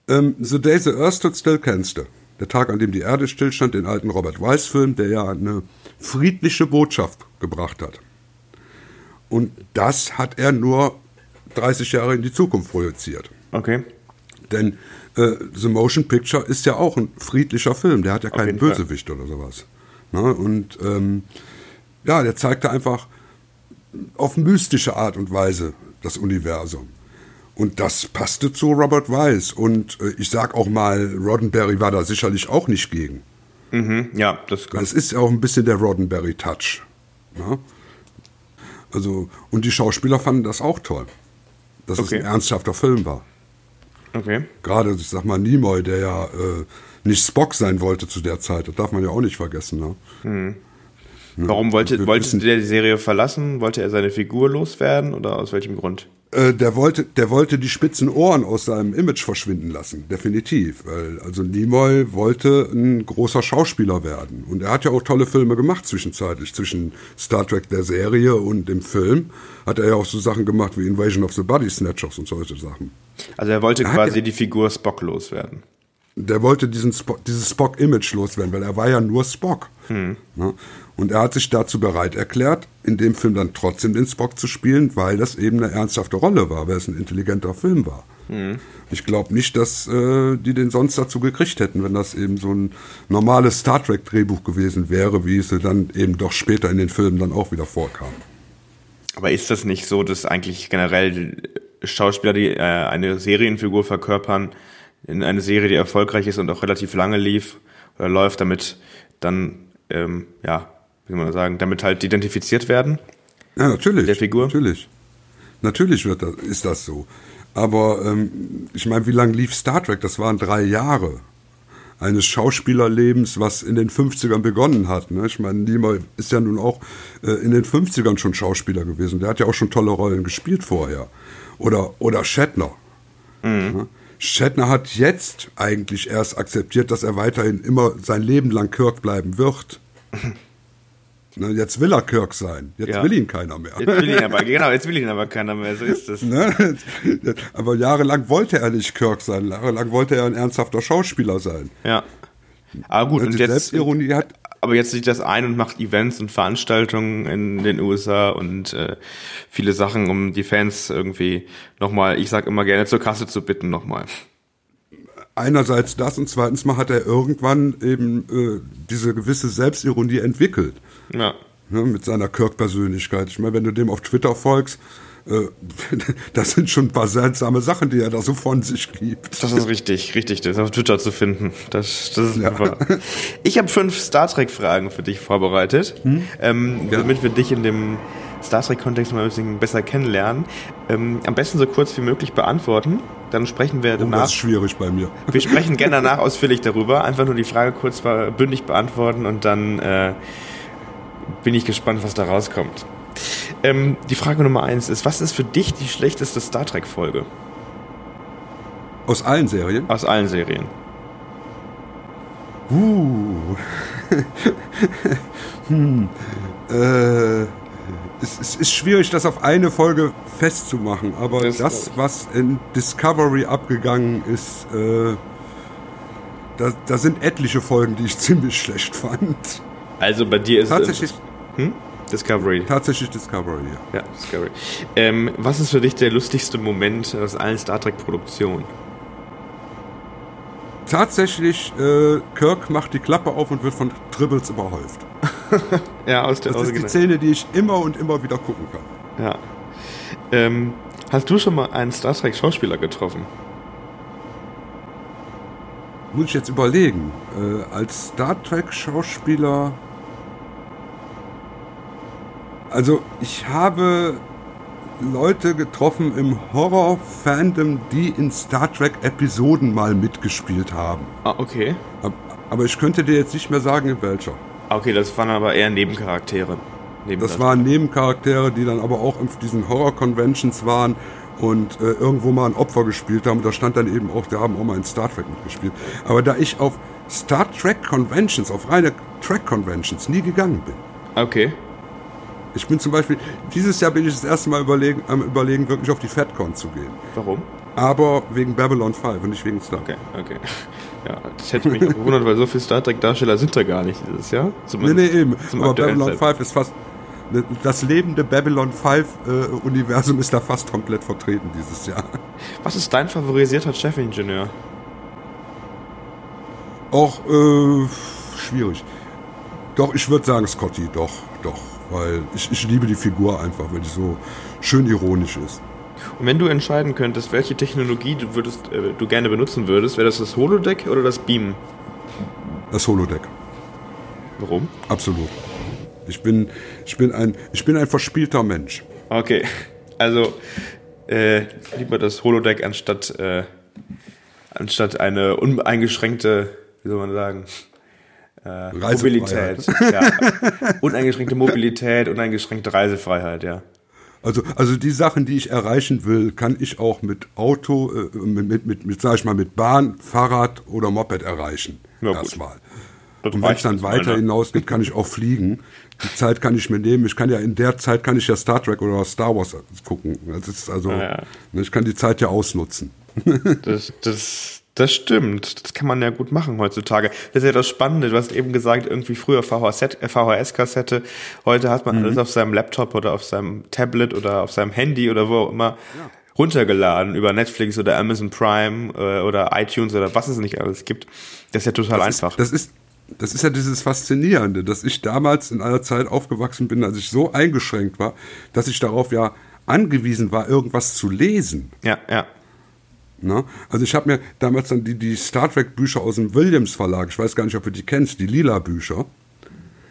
Ähm, the Day the Earth Stood Still kennst du. Der Tag, an dem die Erde stillstand, den alten Robert Weiss-Film, der ja eine friedliche Botschaft gebracht hat. Und das hat er nur 30 Jahre in die Zukunft projiziert.
Okay.
Denn äh, The Motion Picture ist ja auch ein friedlicher Film, der hat ja keinen Bösewicht Fall. oder sowas. Ne? Und ähm, ja, der zeigte einfach auf mystische Art und Weise das Universum. Und das passte zu Robert Weiss. Und äh, ich sag auch mal, Roddenberry war da sicherlich auch nicht gegen.
Mhm, ja, das
Das ist ja auch ein bisschen der Roddenberry-Touch. Ne? Also, und die Schauspieler fanden das auch toll, dass okay. es ein ernsthafter Film war.
Okay.
Gerade, ich sag mal, Nimoy, der ja äh, nicht Spock sein wollte zu der Zeit, das darf man ja auch nicht vergessen. Ne?
Hm. Warum wollte, wollte der die Serie verlassen? Wollte er seine Figur loswerden oder aus welchem Grund?
Äh, der, wollte, der wollte die spitzen Ohren aus seinem Image verschwinden lassen, definitiv. Weil, also Nimoy wollte ein großer Schauspieler werden. Und er hat ja auch tolle Filme gemacht zwischenzeitlich. Zwischen Star Trek der Serie und dem Film hat er ja auch so Sachen gemacht wie Invasion of the Body Snatchers und solche Sachen.
Also er wollte er quasi ja, die Figur Spock loswerden.
Der wollte diesen Spock, dieses Spock-Image loswerden, weil er war ja nur Spock. Hm. Ne? Und er hat sich dazu bereit erklärt, in dem Film dann trotzdem den Spock zu spielen, weil das eben eine ernsthafte Rolle war, weil es ein intelligenter Film war. Mhm. Ich glaube nicht, dass äh, die den sonst dazu gekriegt hätten, wenn das eben so ein normales Star Trek-Drehbuch gewesen wäre, wie es dann eben doch später in den Filmen dann auch wieder vorkam.
Aber ist das nicht so, dass eigentlich generell Schauspieler, die äh, eine Serienfigur verkörpern, in eine Serie, die erfolgreich ist und auch relativ lange lief oder läuft, damit dann, ähm, ja, wie soll man sagen, damit halt identifiziert werden?
Ja, natürlich.
Der Figur?
Natürlich. Natürlich wird das, ist das so. Aber ähm, ich meine, wie lange lief Star Trek? Das waren drei Jahre eines Schauspielerlebens, was in den 50ern begonnen hat. Ne? Ich meine, Niemer ist ja nun auch äh, in den 50ern schon Schauspieler gewesen. Der hat ja auch schon tolle Rollen gespielt vorher. Oder, oder Shatner. Mhm. Ja? Shatner hat jetzt eigentlich erst akzeptiert, dass er weiterhin immer sein Leben lang Kirk bleiben wird. Ne, jetzt will er Kirk sein. Jetzt ja. will ihn keiner mehr.
Jetzt will ihn aber, genau, jetzt will ihn aber keiner mehr. So ist es. Ne?
Aber jahrelang wollte er nicht Kirk sein. Jahrelang wollte er ein ernsthafter Schauspieler sein.
Ja. Aber gut, und, und jetzt. Selbstironie hat. Aber jetzt sieht das ein und macht Events und Veranstaltungen in den USA und äh, viele Sachen, um die Fans irgendwie nochmal, ich sag immer gerne zur Kasse zu bitten nochmal
einerseits das und zweitens mal hat er irgendwann eben äh, diese gewisse Selbstironie entwickelt. Ja. Ne, mit seiner Kirk-Persönlichkeit. Ich meine, wenn du dem auf Twitter folgst, äh, das sind schon ein paar seltsame Sachen, die er da so von sich gibt.
Das ist richtig, richtig, das auf Twitter zu finden. Das, das ist ja. super. Ich habe fünf Star Trek-Fragen für dich vorbereitet, hm? ähm, ja. damit wir dich in dem Star Trek-Kontext mal ein bisschen besser kennenlernen. Ähm, am besten so kurz wie möglich beantworten. Dann sprechen wir danach. Oh, das
ist schwierig bei mir.
Wir sprechen gerne danach ausführlich darüber. Einfach nur die Frage kurz bündig beantworten und dann äh, bin ich gespannt, was da rauskommt. Ähm, die Frage Nummer eins ist: Was ist für dich die schlechteste Star Trek-Folge?
Aus allen Serien?
Aus allen Serien.
Uh. hm. Äh es, es, ist schwierig, das auf eine Folge festzumachen, aber das, das was in Discovery abgegangen ist, äh, da, da, sind etliche Folgen, die ich ziemlich schlecht fand.
Also bei dir ist
tatsächlich
es. Hm? Discovery.
Tatsächlich Discovery,
ja. Ja, Discovery. Ähm, was ist für dich der lustigste Moment aus allen Star Trek-Produktionen?
Tatsächlich, äh, Kirk macht die Klappe auf und wird von Tribbles überhäuft.
ja, aus der
Das ist die Szene, die ich immer und immer wieder gucken kann.
Ja. Ähm, hast du schon mal einen Star Trek Schauspieler getroffen?
Muss ich jetzt überlegen. Äh, als Star Trek Schauspieler. Also, ich habe Leute getroffen im Horror-Fandom, die in Star Trek-Episoden mal mitgespielt haben.
Ah, okay.
Aber ich könnte dir jetzt nicht mehr sagen, in welcher.
Okay, das waren aber eher Nebencharaktere.
Neben das, das waren Nebencharaktere, die dann aber auch in diesen Horror-Conventions waren und äh, irgendwo mal ein Opfer gespielt haben. Und da stand dann eben auch, die haben auch mal in Star Trek mitgespielt. Aber da ich auf Star Trek Conventions, auf reine Track Conventions nie gegangen bin.
Okay.
Ich bin zum Beispiel, dieses Jahr bin ich das erste Mal überlegen, am überlegen, wirklich auf die FatCon zu gehen.
Warum?
Aber wegen Babylon 5 und nicht wegen Star.
Okay, okay. Ja, das hätte mich gewundert, weil so viele Star Trek-Darsteller sind da gar nicht dieses Jahr.
Zumindest nee, nee, eben. Aber Babylon 5 ist fast. Ne, das lebende Babylon 5-Universum äh, ist da fast komplett vertreten dieses Jahr.
Was ist dein favorisierter Chefingenieur?
Auch äh, schwierig. Doch, ich würde sagen Scotty, doch, doch. Weil ich, ich liebe die Figur einfach, weil die so schön ironisch ist.
Und wenn du entscheiden könntest, welche Technologie du, würdest, äh, du gerne benutzen würdest, wäre das das Holodeck oder das Beam?
Das Holodeck.
Warum?
Absolut. Ich bin, ich bin, ein, ich bin ein verspielter Mensch.
Okay. Also äh, lieber das Holodeck anstatt, äh, anstatt eine uneingeschränkte, wie soll man sagen, äh, Mobilität. Ja. Uneingeschränkte Mobilität, uneingeschränkte Reisefreiheit, ja.
Also, also die Sachen, die ich erreichen will, kann ich auch mit Auto, äh, mit, mit, mit, mit, sag ich mal, mit Bahn, Fahrrad oder Moped erreichen. Ja, Erstmal. Und wenn es dann weiter ne? hinausgeht, kann ich auch fliegen. Die Zeit kann ich mir nehmen. Ich kann ja in der Zeit kann ich ja Star Trek oder Star Wars gucken. Das ist also, ja. Ne, ich kann die Zeit ja ausnutzen.
Das, das, das stimmt. Das kann man ja gut machen heutzutage. Das ist ja das Spannende. Du hast eben gesagt, irgendwie früher VHS-Kassette. Heute hat man mhm. alles auf seinem Laptop oder auf seinem Tablet oder auf seinem Handy oder wo auch immer ja. runtergeladen über Netflix oder Amazon Prime äh, oder iTunes oder was es nicht alles gibt. Das ist ja total
das
einfach.
Ist, das ist das ist ja dieses Faszinierende, dass ich damals in einer Zeit aufgewachsen bin, als ich so eingeschränkt war, dass ich darauf ja angewiesen war, irgendwas zu lesen.
Ja, ja.
Ne? Also ich habe mir damals dann die, die Star Trek Bücher aus dem Williams Verlag, ich weiß gar nicht, ob du die kennst, die lila Bücher.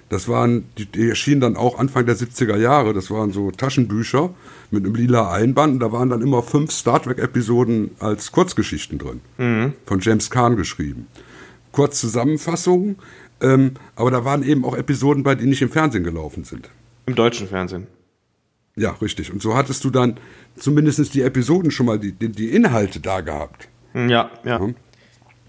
Das waren, die, die erschienen dann auch Anfang der 70er Jahre. Das waren so Taschenbücher mit einem lila Einband. Und da waren dann immer fünf Star Trek-Episoden als Kurzgeschichten drin. Mhm. Von James Kahn geschrieben. Kurz Zusammenfassungen, ähm, aber da waren eben auch Episoden bei, die nicht im Fernsehen gelaufen sind.
Im deutschen Fernsehen.
Ja, richtig. Und so hattest du dann zumindest die Episoden schon mal, die, die, die Inhalte da gehabt.
Ja, ja.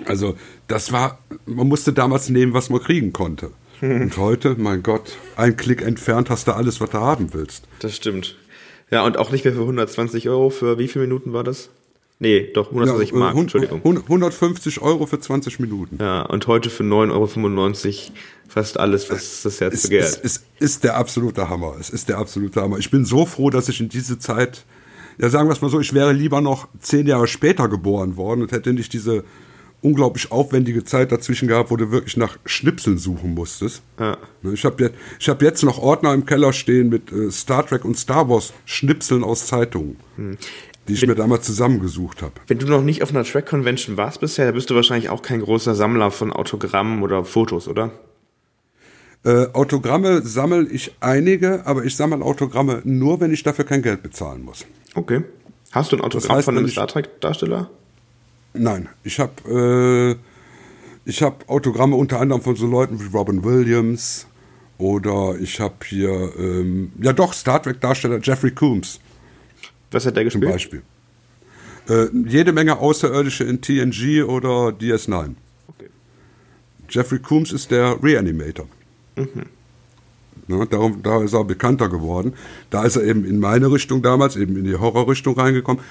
Also, das war, man musste damals nehmen, was man kriegen konnte. Und heute, mein Gott, ein Klick entfernt hast du alles, was du haben willst.
Das stimmt. Ja, und auch nicht mehr für 120 Euro. Für wie viele Minuten war das? Nee, doch, 120 ja, Mark, Entschuldigung.
150 Euro für 20 Minuten.
Ja, und heute für 9,95 Euro fast alles, was das Herz begehrt.
Es, es ist der absolute Hammer. Es ist der absolute Hammer. Ich bin so froh, dass ich in diese Zeit, ja sagen wir es mal so, ich wäre lieber noch zehn Jahre später geboren worden und hätte nicht diese unglaublich aufwendige Zeit dazwischen gehabt, wo du wirklich nach Schnipseln suchen musstest. Ja. Ne, ich habe jetzt, hab jetzt noch Ordner im Keller stehen mit äh, Star Trek und Star Wars Schnipseln aus Zeitungen. Hm. Die ich wenn, mir damals zusammengesucht habe.
Wenn du noch nicht auf einer Track Convention warst bisher, bist du wahrscheinlich auch kein großer Sammler von Autogrammen oder Fotos, oder?
Äh, Autogramme sammle ich einige, aber ich sammle Autogramme nur, wenn ich dafür kein Geld bezahlen muss.
Okay. Hast du ein Autogramm das heißt, von einem Star Trek-Darsteller?
Nein, ich habe äh, ich habe Autogramme unter anderem von so Leuten wie Robin Williams oder ich habe hier ähm, ja doch Star Trek Darsteller Jeffrey Coombs.
Was hat der gespielt?
Zum Beispiel. Äh, jede Menge Außerirdische in TNG oder DS9. Okay. Jeffrey Coombs ist der Reanimator. Mhm. Ne, darum, da ist er bekannter geworden. Da ist er eben in meine Richtung damals, eben in die Horrorrichtung reingekommen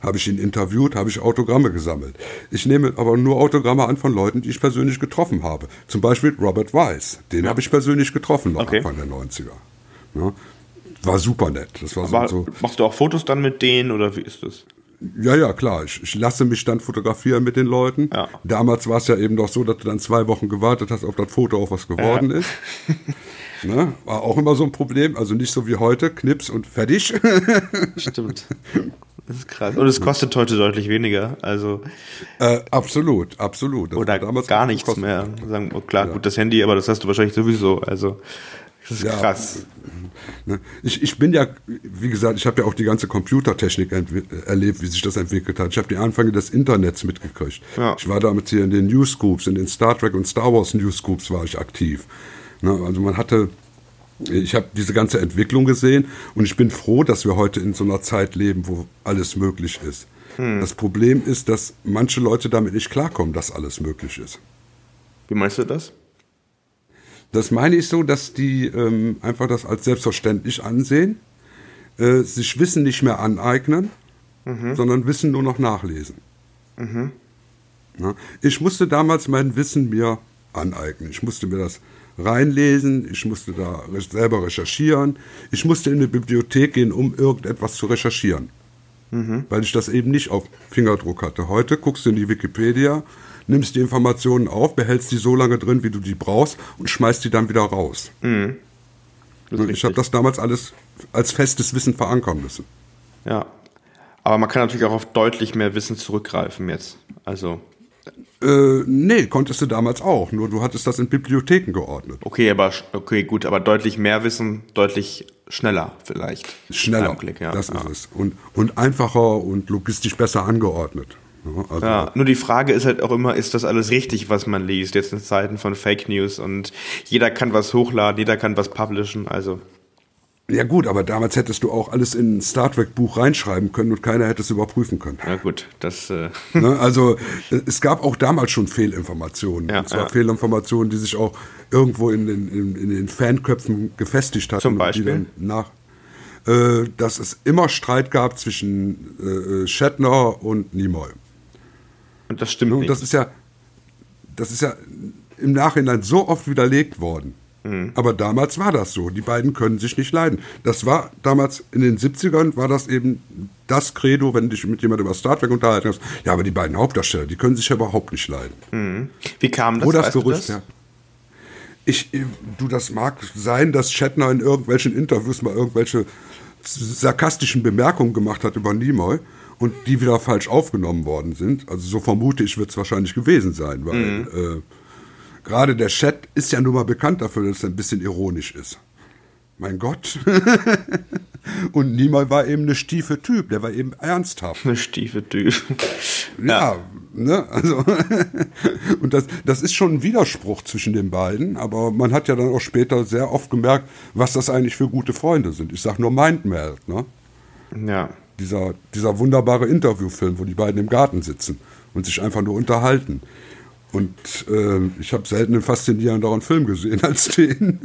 habe ich ihn interviewt, habe ich Autogramme gesammelt. Ich nehme aber nur Autogramme an von Leuten, die ich persönlich getroffen habe. Zum Beispiel Robert Weiss, den ja. habe ich persönlich getroffen noch okay. Anfang der 90er. Ja, war super nett. Das war aber
so, machst du auch Fotos dann mit denen oder wie ist das?
Ja, ja, klar. Ich, ich lasse mich dann fotografieren mit den Leuten. Ja. Damals war es ja eben doch so, dass du dann zwei Wochen gewartet hast, ob das Foto auch was geworden ja. ist. Ne? War auch immer so ein Problem. Also nicht so wie heute, Knips und fertig.
Stimmt. Das ist krass. Und es kostet heute deutlich weniger. Also
äh, absolut, absolut.
Das oder gar nichts gekostet. mehr. Sagen, oh klar, ja. gut, das Handy, aber das hast du wahrscheinlich sowieso. Also das ist ja, krass.
Ne? Ich, ich bin ja, wie gesagt, ich habe ja auch die ganze Computertechnik erlebt, wie sich das entwickelt hat. Ich habe die Anfänge des Internets mitgekriegt. Ja. Ich war damit hier in den Newsgroups, in den Star Trek und Star Wars Newsgroups war ich aktiv. Ne? Also man hatte ich habe diese ganze Entwicklung gesehen und ich bin froh, dass wir heute in so einer Zeit leben, wo alles möglich ist. Hm. Das Problem ist, dass manche Leute damit nicht klarkommen, dass alles möglich ist.
Wie meinst du das?
Das meine ich so, dass die ähm, einfach das als selbstverständlich ansehen, äh, sich Wissen nicht mehr aneignen, mhm. sondern Wissen nur noch nachlesen. Mhm. Ja, ich musste damals mein Wissen mir aneignen. Ich musste mir das reinlesen, ich musste da selber recherchieren, ich musste in eine Bibliothek gehen, um irgendetwas zu recherchieren. Mhm. Weil ich das eben nicht auf Fingerdruck hatte. Heute guckst du in die Wikipedia, nimmst die Informationen auf, behältst die so lange drin, wie du die brauchst und schmeißt die dann wieder raus. Mhm. Ich habe das damals alles als festes Wissen verankern müssen.
Ja. Aber man kann natürlich auch auf deutlich mehr Wissen zurückgreifen jetzt. Also
äh, nee, konntest du damals auch, nur du hattest das in Bibliotheken geordnet.
Okay, aber okay, gut, aber deutlich mehr Wissen, deutlich schneller vielleicht.
Schneller, Klick, ja. das ja. ist es. Und, und einfacher und logistisch besser angeordnet.
Ja, also ja, nur die Frage ist halt auch immer, ist das alles richtig, was man liest, jetzt in Zeiten von Fake News und jeder kann was hochladen, jeder kann was publishen, also
ja gut, aber damals hättest du auch alles in ein Star Trek Buch reinschreiben können und keiner hätte es überprüfen können.
Ja gut, das.
Äh ne, also es gab auch damals schon Fehlinformationen. Ja, und zwar ja. Fehlinformationen, die sich auch irgendwo in den, in, in den Fanköpfen gefestigt hatten.
Zum Beispiel.
nach, äh, dass es immer Streit gab zwischen äh, Shatner und Nimoy.
Und das stimmt.
Und das
nicht.
ist ja, das ist ja im Nachhinein so oft widerlegt worden. Mhm. Aber damals war das so. Die beiden können sich nicht leiden. Das war damals in den 70ern, war das eben das Credo, wenn du dich mit jemandem über Star Trek unterhalten hast. Ja, aber die beiden Hauptdarsteller, die können sich ja überhaupt nicht leiden.
Mhm. Wie kam das?
Wo das Gerücht, das? Ja. ich, du, das mag sein, dass Shatner in irgendwelchen Interviews mal irgendwelche sarkastischen Bemerkungen gemacht hat über Nimoy und die wieder falsch aufgenommen worden sind. Also so vermute ich, wird es wahrscheinlich gewesen sein, weil mhm. äh, gerade der Chat ist ja nun mal bekannt dafür, dass er ein bisschen ironisch ist. Mein Gott. und Nimoy war eben eine stiefe Typ, der war eben ernsthaft.
Eine stiefe Typ.
Ja, ja. ne, also und das, das ist schon ein Widerspruch zwischen den beiden, aber man hat ja dann auch später sehr oft gemerkt, was das eigentlich für gute Freunde sind. Ich sag nur Mindmeld, ne?
Ja
dieser, dieser wunderbare Interviewfilm, wo die beiden im Garten sitzen und sich einfach nur unterhalten. Und äh, ich habe selten einen faszinierenderen Film gesehen als den.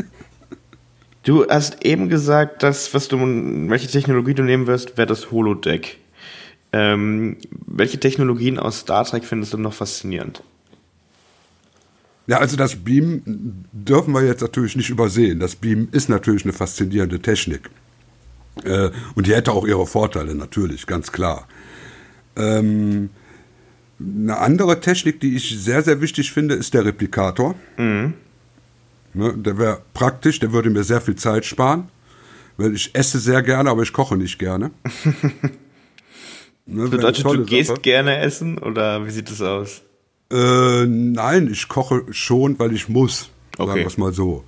Du hast eben gesagt, dass, was du, welche Technologie du nehmen wirst, wäre das Holodeck. Ähm, welche Technologien aus Star Trek findest du noch faszinierend?
Ja, also das Beam dürfen wir jetzt natürlich nicht übersehen. Das Beam ist natürlich eine faszinierende Technik. Äh, und die hätte auch ihre Vorteile, natürlich, ganz klar. Ähm, eine andere Technik, die ich sehr, sehr wichtig finde, ist der Replikator. Mhm. Ne, der wäre praktisch, der würde mir sehr viel Zeit sparen. Weil ich esse sehr gerne, aber ich koche nicht gerne.
ne, Bedeutet, du gehst Sache. gerne essen oder wie sieht das aus?
Äh, nein, ich koche schon, weil ich muss. Okay. Sagen wir es mal so.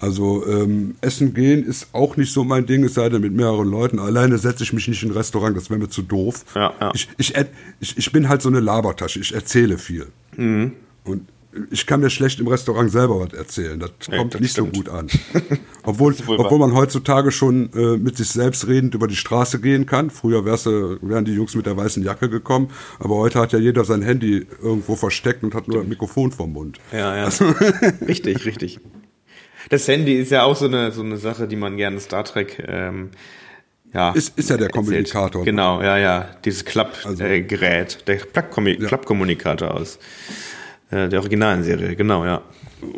Also ähm, essen gehen ist auch nicht so mein Ding, es sei denn mit mehreren Leuten. Alleine setze ich mich nicht in ein Restaurant, das wäre mir zu doof. Ja, ja. Ich, ich, ich, ich bin halt so eine Labertasche, ich erzähle viel. Mhm. Und ich kann mir schlecht im Restaurant selber was erzählen. Das ja, kommt das nicht stimmt. so gut an. obwohl, obwohl man heutzutage schon äh, mit sich selbst redend über die Straße gehen kann. Früher äh, wären die Jungs mit der weißen Jacke gekommen, aber heute hat ja jeder sein Handy irgendwo versteckt und hat nur ein Mikrofon vom Mund.
Ja, ja. Also richtig, richtig. Das Handy ist ja auch so eine, so eine Sache, die man gerne Star Trek ähm, ja,
ist, ist ja der Kommunikator.
Ne? Genau, ja, ja. Dieses Klappgerät, also, äh, der Klappkommunikator ja. aus äh, der originalen Serie, genau, ja.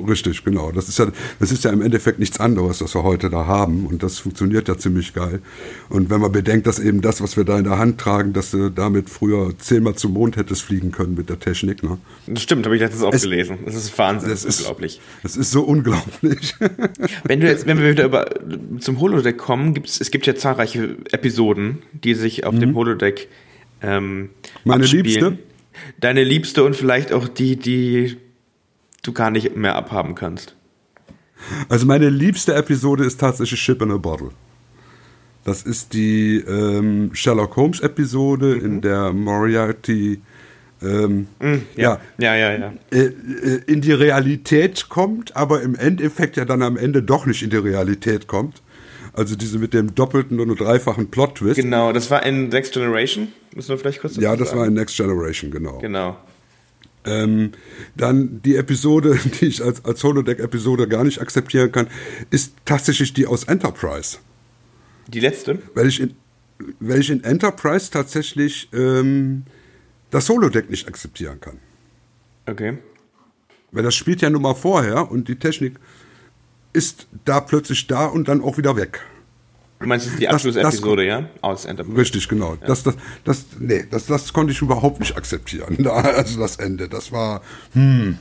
Richtig, genau. Das ist ja, das ist ja im Endeffekt nichts anderes, was wir heute da haben. Und das funktioniert ja ziemlich geil. Und wenn man bedenkt, dass eben das, was wir da in der Hand tragen, dass du damit früher zehnmal zum Mond hättest fliegen können mit der Technik. Ne?
Das stimmt, habe ich letztens auch es, gelesen. Das ist Wahnsinn, das ist unglaublich.
Das ist so unglaublich.
wenn du jetzt, wenn wir wieder über, zum Holodeck kommen, gibt's, es gibt ja zahlreiche Episoden, die sich auf mhm. dem Holodeck ähm,
Meine abspielen. Liebste?
Deine Liebste und vielleicht auch die, die du gar nicht mehr abhaben kannst?
Also meine liebste Episode ist tatsächlich Ship in a Bottle. Das ist die ähm, Sherlock Holmes Episode, mhm. in der Moriarty ähm,
mhm, ja. ja, ja, ja,
ja. Äh, äh, in die Realität kommt, aber im Endeffekt ja dann am Ende doch nicht in die Realität kommt. Also diese mit dem doppelten und dreifachen Plot-Twist.
Genau, das war in Next Generation. Müssen wir vielleicht kurz
Ja, das sagen? war in Next Generation, genau.
Genau.
Ähm, dann die Episode, die ich als, als Holodeck-Episode gar nicht akzeptieren kann, ist tatsächlich die aus Enterprise.
Die letzte?
Weil ich in, weil ich in Enterprise tatsächlich ähm, das Holodeck nicht akzeptieren kann.
Okay.
Weil das spielt ja nun mal vorher und die Technik ist da plötzlich da und dann auch wieder weg.
Du meinst die Abschlussepisode, ja? Aus Enterprise.
Richtig, genau. Ja. Das, das, das, nee, das, das konnte ich überhaupt nicht akzeptieren. Also das Ende, das war. Hm,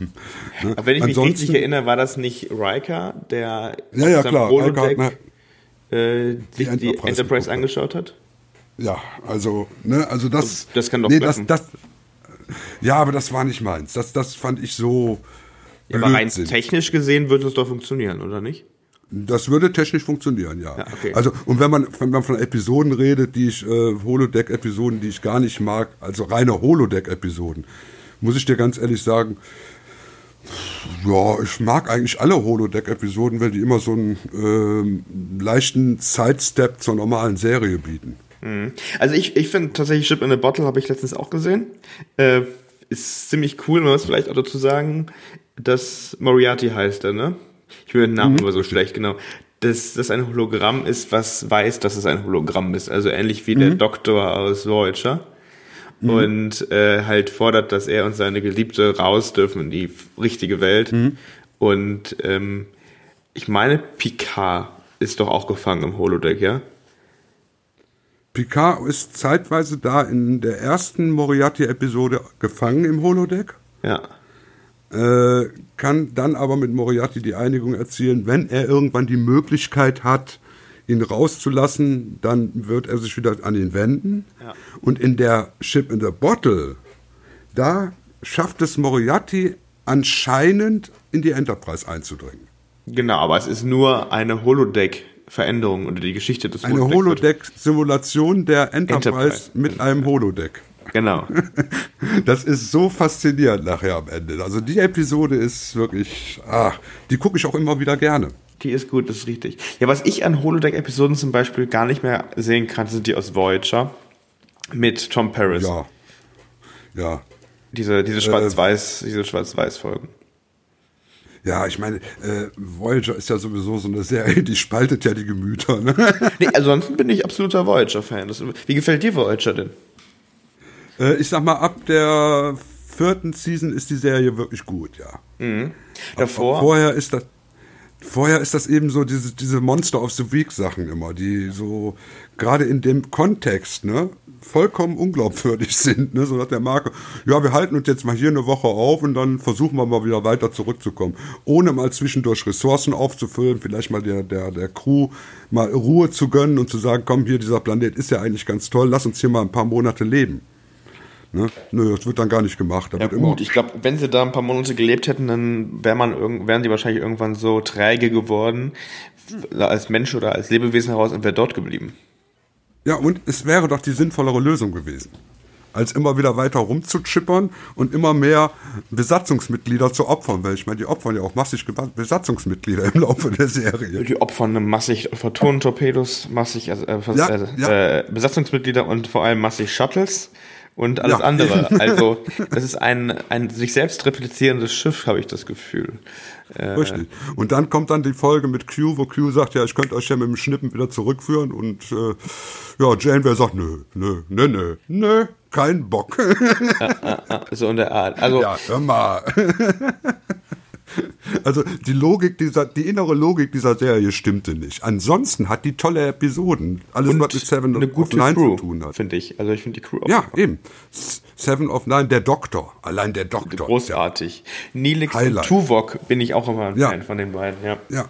ne? Aber wenn ich mich richtig erinnere, war das nicht Riker, der
ja, ja, klar.
Holodeck, Riker, äh, sich die, die Enterprise, angeschaut hat?
Ja, also, ne, also das.
Das kann doch
nee, das, das, Ja, aber das war nicht meins. Das, das fand ich so.
Ja, aber rein technisch gesehen würde es doch funktionieren, oder nicht?
Das würde technisch funktionieren, ja. ja okay. Also, und wenn man, wenn man von Episoden redet, die ich, äh, Holodeck-Episoden, die ich gar nicht mag, also reine Holodeck-Episoden, muss ich dir ganz ehrlich sagen, ja, ich mag eigentlich alle Holodeck-Episoden, weil die immer so einen äh, leichten Sidestep zur normalen Serie bieten.
Mhm. Also ich, ich finde tatsächlich Ship in a Bottle habe ich letztens auch gesehen. Äh, ist ziemlich cool, man muss vielleicht auch dazu sagen, dass Moriarty heißt er, ne? Ich will den Namen mhm. immer so schlecht, genau. Dass das ein Hologramm ist, was weiß, dass es ein Hologramm ist. Also ähnlich wie mhm. der Doktor aus Voyager. Mhm. Und äh, halt fordert, dass er und seine Geliebte raus dürfen in die richtige Welt. Mhm. Und ähm, ich meine, Picard ist doch auch gefangen im Holodeck, ja?
Picard ist zeitweise da in der ersten Moriarty-Episode gefangen im Holodeck.
Ja.
Äh, kann dann aber mit Moriarty die Einigung erzielen, wenn er irgendwann die Möglichkeit hat, ihn rauszulassen, dann wird er sich wieder an ihn wenden. Ja. Und in der Ship in the Bottle, da schafft es Moriarty anscheinend in die Enterprise einzudringen.
Genau, aber es ist nur eine Holodeck-Veränderung oder die Geschichte des
Eine Holodeck-Simulation der Enterprise, Enterprise, mit einem Holodeck.
Genau.
Das ist so faszinierend nachher am Ende. Also die Episode ist wirklich, ach, die gucke ich auch immer wieder gerne.
Die ist gut, das ist richtig. Ja, was ich an Holodeck-Episoden zum Beispiel gar nicht mehr sehen kann, sind die aus Voyager mit Tom Paris.
Ja. Ja.
Diese, diese äh, Schwarz-Weiß, äh, diese Schwarz-Weiß-Folgen.
Ja, ich meine, äh, Voyager ist ja sowieso so eine Serie, die spaltet ja die Gemüter. Ne?
Nee, ansonsten bin ich absoluter Voyager-Fan. Wie gefällt dir Voyager denn?
Äh, ich sag mal, ab der vierten Season ist die Serie wirklich gut, ja. Mhm.
Davor?
Aber vorher ist das. Vorher ist das eben so diese, diese Monster of the Week Sachen immer, die so gerade in dem Kontext, ne, vollkommen unglaubwürdig sind. Ne? So hat der Marke, ja, wir halten uns jetzt mal hier eine Woche auf und dann versuchen wir mal wieder weiter zurückzukommen. Ohne mal zwischendurch Ressourcen aufzufüllen, vielleicht mal der, der, der Crew mal Ruhe zu gönnen und zu sagen, komm, hier, dieser Planet ist ja eigentlich ganz toll, lass uns hier mal ein paar Monate leben. Ne? Nö, das wird dann gar nicht gemacht. Da
ja, gut, ich glaube, wenn sie da ein paar Monate gelebt hätten, dann wär man wären die wahrscheinlich irgendwann so träge geworden, als Mensch oder als Lebewesen heraus und wäre dort geblieben.
Ja, und es wäre doch die sinnvollere Lösung gewesen. Als immer wieder weiter rumzuchippern und immer mehr Besatzungsmitglieder zu opfern, weil ich meine, die opfern ja auch massig Besatzungsmitglieder im Laufe der Serie.
Die opfern massig Photonentorpedos, massig also, äh, ja, äh, ja. Äh, Besatzungsmitglieder und vor allem massig Shuttles und alles ja. andere. Also das ist ein, ein sich selbst replizierendes Schiff, habe ich das Gefühl.
Äh, Richtig. Und dann kommt dann die Folge mit Q, wo Q sagt, ja, ich könnte euch ja mit dem Schnippen wieder zurückführen. Und äh, ja, Janeway sagt, nö, nö, nö, nö, nö, kein Bock.
so in der Art. Also,
ja, hör mal. Also die Logik dieser, die innere Logik dieser Serie stimmte nicht. Ansonsten hat die tolle Episoden. Alles, was mit Seven
eine of Nine Crew, zu tun hat. Finde ich. Also ich finde die Crew
auch. Ja, eben. Seven of Nine, der Doktor. Allein der Doktor.
Großartig. Ja. Neelix und Tuvok bin ich auch immer ein ja. Fan von den beiden, ja.
Ja.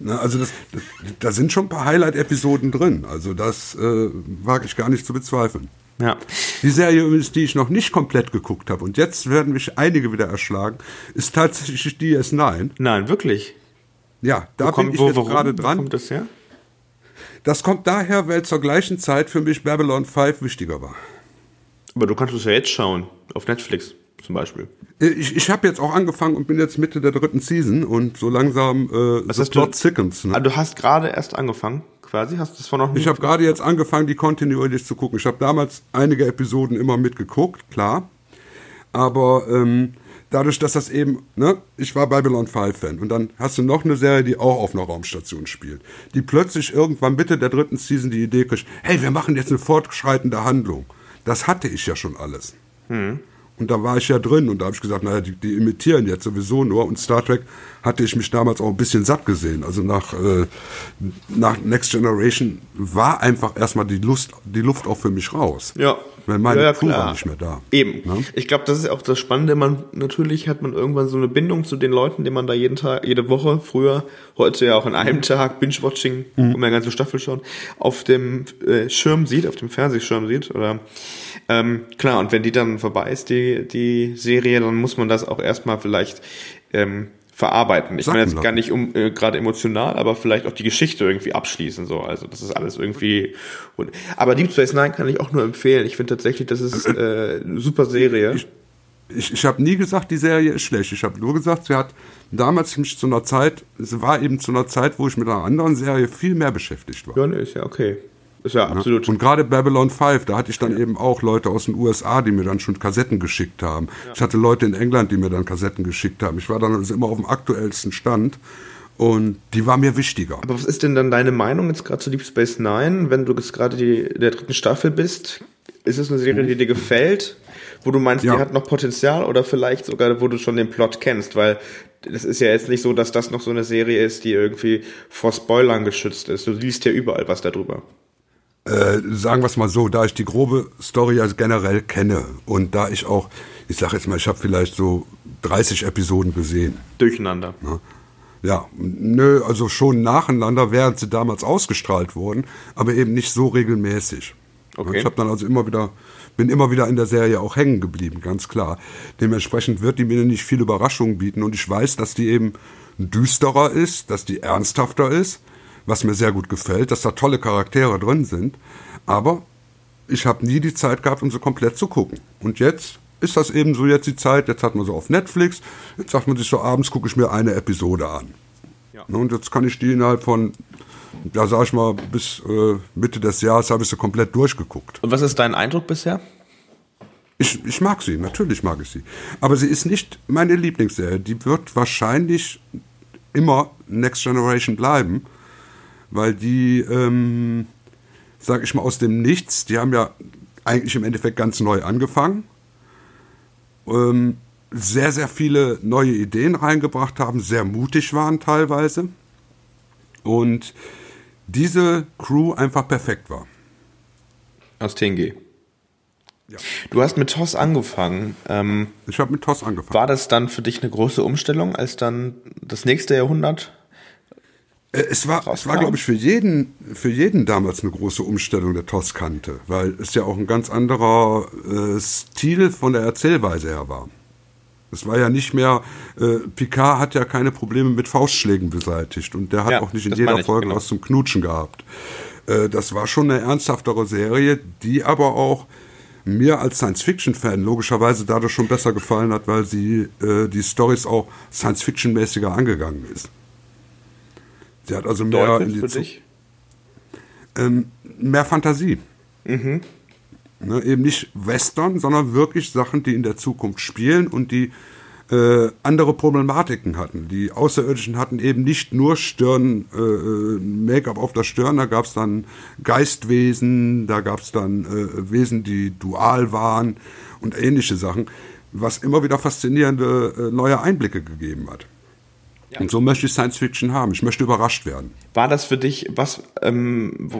Na, also das, das, da sind schon ein paar Highlight-Episoden drin. Also das äh, wage ich gar nicht zu bezweifeln.
Ja.
Die Serie, die ich noch nicht komplett geguckt habe, und jetzt werden mich einige wieder erschlagen, ist tatsächlich DS9.
Nein, wirklich?
Ja, da wo bin ich wo, jetzt gerade dran. Wo kommt
das her?
Das kommt daher, weil zur gleichen Zeit für mich Babylon 5 wichtiger war.
Aber du kannst es ja jetzt schauen, auf Netflix zum Beispiel.
Ich, ich habe jetzt auch angefangen und bin jetzt Mitte der dritten Season und so langsam äh,
Was hast Plot du, sickens. Ne? Ah, du hast gerade erst angefangen? Quasi? Hast du das
vor noch nicht? Ich habe gerade jetzt angefangen, die kontinuierlich zu gucken. Ich habe damals einige Episoden immer mitgeguckt, klar. Aber ähm, dadurch, dass das eben, ne, ich war Babylon 5 Fan und dann hast du noch eine Serie, die auch auf einer Raumstation spielt, die plötzlich irgendwann Mitte der dritten Season die Idee kriegt, hey, wir machen jetzt eine fortschreitende Handlung. Das hatte ich ja schon alles. Hm. Und da war ich ja drin und da habe ich gesagt, naja, die, die imitieren jetzt sowieso nur. Und Star Trek hatte ich mich damals auch ein bisschen satt gesehen. Also nach, äh, nach Next Generation war einfach erstmal die Lust, die Luft auch für mich raus.
Ja.
Weil meine ja, Crew war nicht mehr da.
Eben. Ja? Ich glaube, das ist auch das Spannende. Man, natürlich hat man irgendwann so eine Bindung zu den Leuten, die man da jeden Tag, jede Woche, früher, heute ja auch in einem Tag Binge-Watching, mhm. um eine ganze Staffel schauen, auf dem äh, Schirm sieht, auf dem Fernsehschirm sieht. Oder ähm, klar, und wenn die dann vorbei ist, die, die Serie, dann muss man das auch erstmal vielleicht ähm, verarbeiten. Ich meine jetzt gar nicht um äh, gerade emotional, aber vielleicht auch die Geschichte irgendwie abschließen so. Also das ist alles irgendwie. Aber Deep Space Nine kann ich auch nur empfehlen. Ich finde tatsächlich, das ist äh, eine super Serie.
Ich, ich, ich habe nie gesagt, die Serie ist schlecht. Ich habe nur gesagt, sie hat damals mich zu einer Zeit, es war eben zu einer Zeit, wo ich mit einer anderen Serie viel mehr beschäftigt war.
Ja, ne, ist ja okay. Ist ja absolut.
Ja. Und gerade Babylon 5, da hatte ich dann ja. eben auch Leute aus den USA, die mir dann schon Kassetten geschickt haben. Ja. Ich hatte Leute in England, die mir dann Kassetten geschickt haben. Ich war dann also immer auf dem aktuellsten Stand. Und die war mir wichtiger.
Aber was ist denn dann deine Meinung jetzt gerade zu Deep Space Nine, wenn du jetzt gerade die der dritten Staffel bist? Ist es eine Serie, die dir gefällt? Wo du meinst, die hat noch Potenzial oder vielleicht sogar, wo du schon den Plot kennst? Weil das ist ja jetzt nicht so, dass das noch so eine Serie ist, die irgendwie vor Spoilern geschützt ist. Du liest ja überall was darüber.
Äh, sagen wir es mal so, da ich die grobe Story also generell kenne und da ich auch, ich sage jetzt mal, ich habe vielleicht so 30 Episoden gesehen.
Durcheinander.
Ja. ja, nö, also schon nacheinander, während sie damals ausgestrahlt wurden, aber eben nicht so regelmäßig. Okay. Ich habe dann also immer wieder, bin immer wieder in der Serie auch hängen geblieben, ganz klar. Dementsprechend wird die mir nicht viel Überraschung bieten und ich weiß, dass die eben düsterer ist, dass die ernsthafter ist was mir sehr gut gefällt, dass da tolle Charaktere drin sind. Aber ich habe nie die Zeit gehabt, um sie komplett zu gucken. Und jetzt ist das eben so jetzt die Zeit, jetzt hat man so auf Netflix, jetzt sagt man sich so, abends gucke ich mir eine Episode an. Ja. Und jetzt kann ich die innerhalb von, ja sag ich mal, bis äh, Mitte des Jahres habe ich sie komplett durchgeguckt.
Und was ist dein Eindruck bisher?
Ich, ich mag sie, natürlich mag ich sie. Aber sie ist nicht meine Lieblingsserie. Die wird wahrscheinlich immer Next Generation bleiben weil die, ähm, sag ich mal, aus dem Nichts, die haben ja eigentlich im Endeffekt ganz neu angefangen, ähm, sehr, sehr viele neue Ideen reingebracht haben, sehr mutig waren teilweise und diese Crew einfach perfekt war.
Aus TNG. Ja. Du hast mit TOS angefangen. Ähm,
ich habe mit TOS angefangen.
War das dann für dich eine große Umstellung, als dann das nächste Jahrhundert
es war, es war glaube ich, für jeden, für jeden damals eine große Umstellung der Toskante, weil es ja auch ein ganz anderer äh, Stil von der Erzählweise her war. Es war ja nicht mehr, äh, Picard hat ja keine Probleme mit Faustschlägen beseitigt und der hat ja, auch nicht in jeder Folge genau. was zum Knutschen gehabt. Äh, das war schon eine ernsthaftere Serie, die aber auch mir als Science-Fiction-Fan logischerweise dadurch schon besser gefallen hat, weil sie äh, die Stories auch Science-Fiction-mäßiger angegangen ist. Sie hat also mehr in die für dich? Ähm, mehr Fantasie. Mhm. Ne, eben nicht Western, sondern wirklich Sachen, die in der Zukunft spielen und die äh, andere Problematiken hatten. Die Außerirdischen hatten eben nicht nur Stirn, äh, äh Make-up auf der Stirn, da gab es dann Geistwesen, da gab es dann äh, Wesen, die dual waren und ähnliche Sachen, was immer wieder faszinierende äh, neue Einblicke gegeben hat. Ja. Und so möchte ich Science Fiction haben. Ich möchte überrascht werden.
War das für dich was, ähm,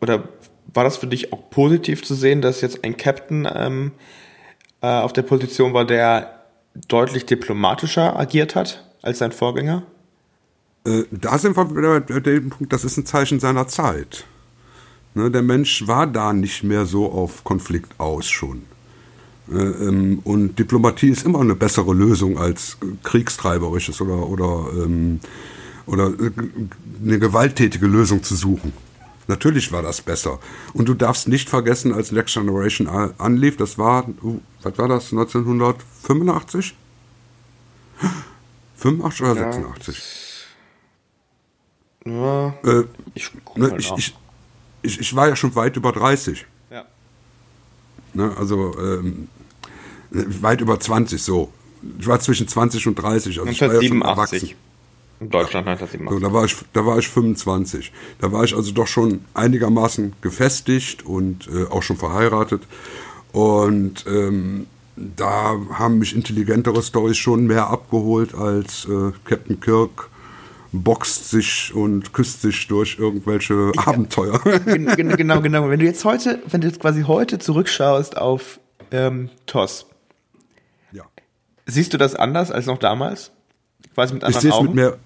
oder war das für dich auch positiv zu sehen, dass jetzt ein Captain ähm, äh, auf der Position war, der deutlich diplomatischer agiert hat als sein Vorgänger?
Äh, da sind wir bei dem Punkt, das ist ein Zeichen seiner Zeit. Ne, der Mensch war da nicht mehr so auf Konflikt aus schon. Äh, ähm, und Diplomatie ist immer eine bessere Lösung als kriegstreiberisches oder, oder, ähm, oder äh, eine gewalttätige Lösung zu suchen. Natürlich war das besser. Und du darfst nicht vergessen, als Next Generation anlief, das war, uh, was war das, 1985? 85 oder ja. 86?
Ja, äh, ich,
ne, ich, ich, ich, ich, war ja schon weit über 30.
Ja.
Ne, also, ähm, weit über 20 so. Ich war zwischen 20 und 30.
Also 1987. Ja in Deutschland 1987.
So, da, war ich, da war ich 25. Da war ich also doch schon einigermaßen gefestigt und äh, auch schon verheiratet. Und ähm, da haben mich intelligentere Stories schon mehr abgeholt als äh, Captain Kirk boxt sich und küsst sich durch irgendwelche ja. Abenteuer.
Genau, genau. Wenn du jetzt heute, wenn du jetzt quasi heute zurückschaust auf ähm, TOS, Siehst du das anders als noch damals?
Quasi mit anderen ich Augen? Mit mehr,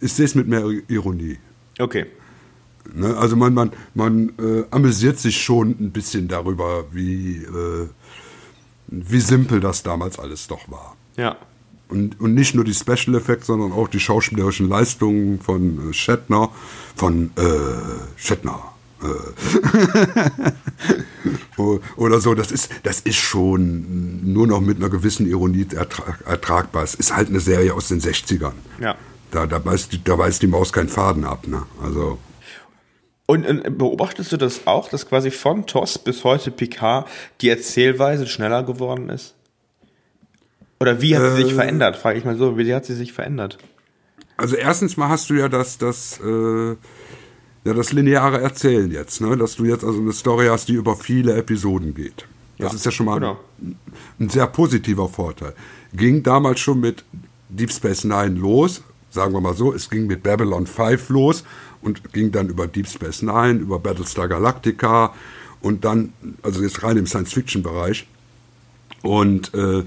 ich sehe es mit mehr Ironie.
Okay.
Ne, also man, man, man äh, amüsiert sich schon ein bisschen darüber, wie, äh, wie simpel das damals alles doch war.
Ja.
Und, und nicht nur die Special Effects, sondern auch die schauspielerischen Leistungen von äh, Shatner, von äh, Shatner. oder so, das ist, das ist schon nur noch mit einer gewissen Ironie ertrag, ertragbar. Es ist halt eine Serie aus den 60ern.
Ja.
Da, da, beißt, die, da beißt die Maus keinen Faden ab. Ne? Also.
Und äh, beobachtest du das auch, dass quasi von TOS bis heute Picard die Erzählweise schneller geworden ist? Oder wie hat äh, sie sich äh. verändert? Frage ich mal so, wie hat sie sich verändert?
Also erstens mal hast du ja das, das äh, ja, das lineare Erzählen jetzt, ne? dass du jetzt also eine Story hast, die über viele Episoden geht. Das ja, ist ja schon mal genau. ein, ein, sehr positiver Vorteil. Ging damals schon mit Deep Space Nine los, sagen wir mal so, es ging mit Babylon 5 los und ging dann über Deep Space Nine, über Battlestar Galactica und dann, also jetzt rein im Science-Fiction-Bereich. Und äh,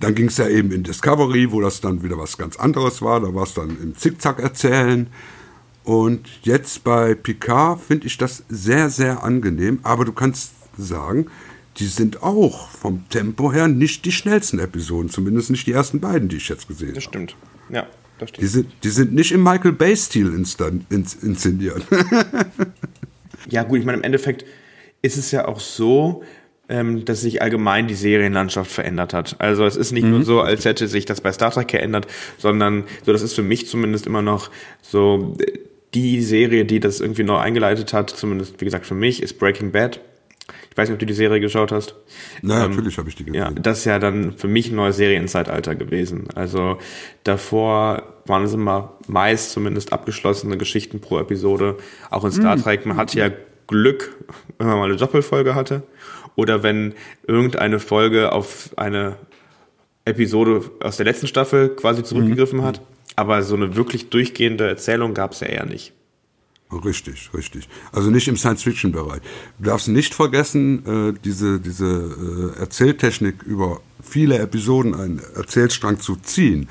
dann ging es ja eben in Discovery, wo das dann wieder was ganz anderes war. Da war es dann im Zickzack erzählen. Und jetzt bei Picard finde ich das sehr, sehr angenehm. Aber du kannst sagen, die sind auch vom Tempo her nicht die schnellsten Episoden. Zumindest nicht die ersten beiden, die ich jetzt gesehen habe.
Das stimmt. Ja, das stimmt.
Die sind, die sind nicht im Michael Bay-Stil inszeniert.
ja, gut, ich meine, im Endeffekt ist es ja auch so, ähm, dass sich allgemein die Serienlandschaft verändert hat. Also es ist nicht mhm. nur so, als hätte sich das bei Star Trek geändert, sondern so, das ist für mich zumindest immer noch so die Serie, die das irgendwie neu eingeleitet hat, zumindest wie gesagt für mich, ist Breaking Bad. Ich weiß nicht, ob du die Serie geschaut hast.
Na, ähm, natürlich habe ich die gesehen.
Ja, das ist ja dann für mich ein neues Serienzeitalter gewesen. Also davor waren es immer meist zumindest abgeschlossene Geschichten pro Episode. Auch in Star mhm. Trek, man hatte ja Glück, wenn man mal eine Doppelfolge hatte. Oder wenn irgendeine Folge auf eine Episode aus der letzten Staffel quasi zurückgegriffen mhm. hat. Aber so eine wirklich durchgehende Erzählung gab es ja eher nicht.
Richtig, richtig. Also nicht im Science-Fiction-Bereich. Du darfst nicht vergessen, äh, diese, diese äh, Erzähltechnik über viele Episoden einen Erzählstrang zu ziehen.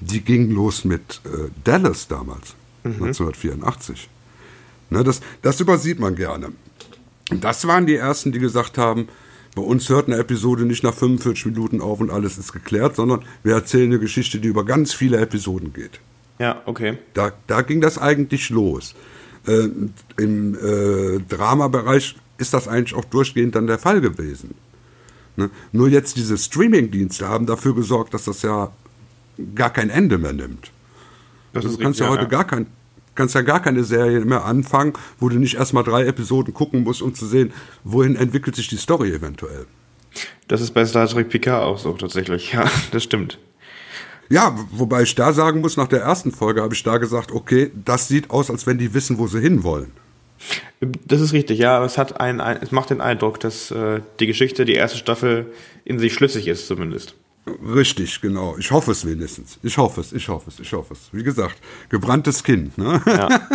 Die ging los mit äh, Dallas damals, mhm. 1984. Ne, das, das übersieht man gerne. Das waren die ersten, die gesagt haben, bei uns hört eine Episode nicht nach 45 Minuten auf und alles ist geklärt, sondern wir erzählen eine Geschichte, die über ganz viele Episoden geht.
Ja, okay.
Da, da ging das eigentlich los. Äh, Im äh, Dramabereich ist das eigentlich auch durchgehend dann der Fall gewesen. Ne? Nur jetzt diese Streaming-Dienste haben dafür gesorgt, dass das ja gar kein Ende mehr nimmt. Das also du kannst ja heute ja. gar kein, kannst ja gar keine Serie mehr anfangen, wo du nicht erstmal drei Episoden gucken musst, um zu sehen, wohin entwickelt sich die Story eventuell.
Das ist bei Star Trek Picard auch so tatsächlich, ja, das stimmt.
Ja, wobei ich da sagen muss, nach der ersten Folge habe ich da gesagt, okay, das sieht aus, als wenn die wissen, wo sie hinwollen.
Das ist richtig, ja, aber es hat einen, es macht den Eindruck, dass äh, die Geschichte, die erste Staffel in sich schlüssig ist, zumindest.
Richtig, genau. Ich hoffe es wenigstens. Ich hoffe es, ich hoffe es, ich hoffe es. Wie gesagt, gebranntes Kind. Ne? Ja.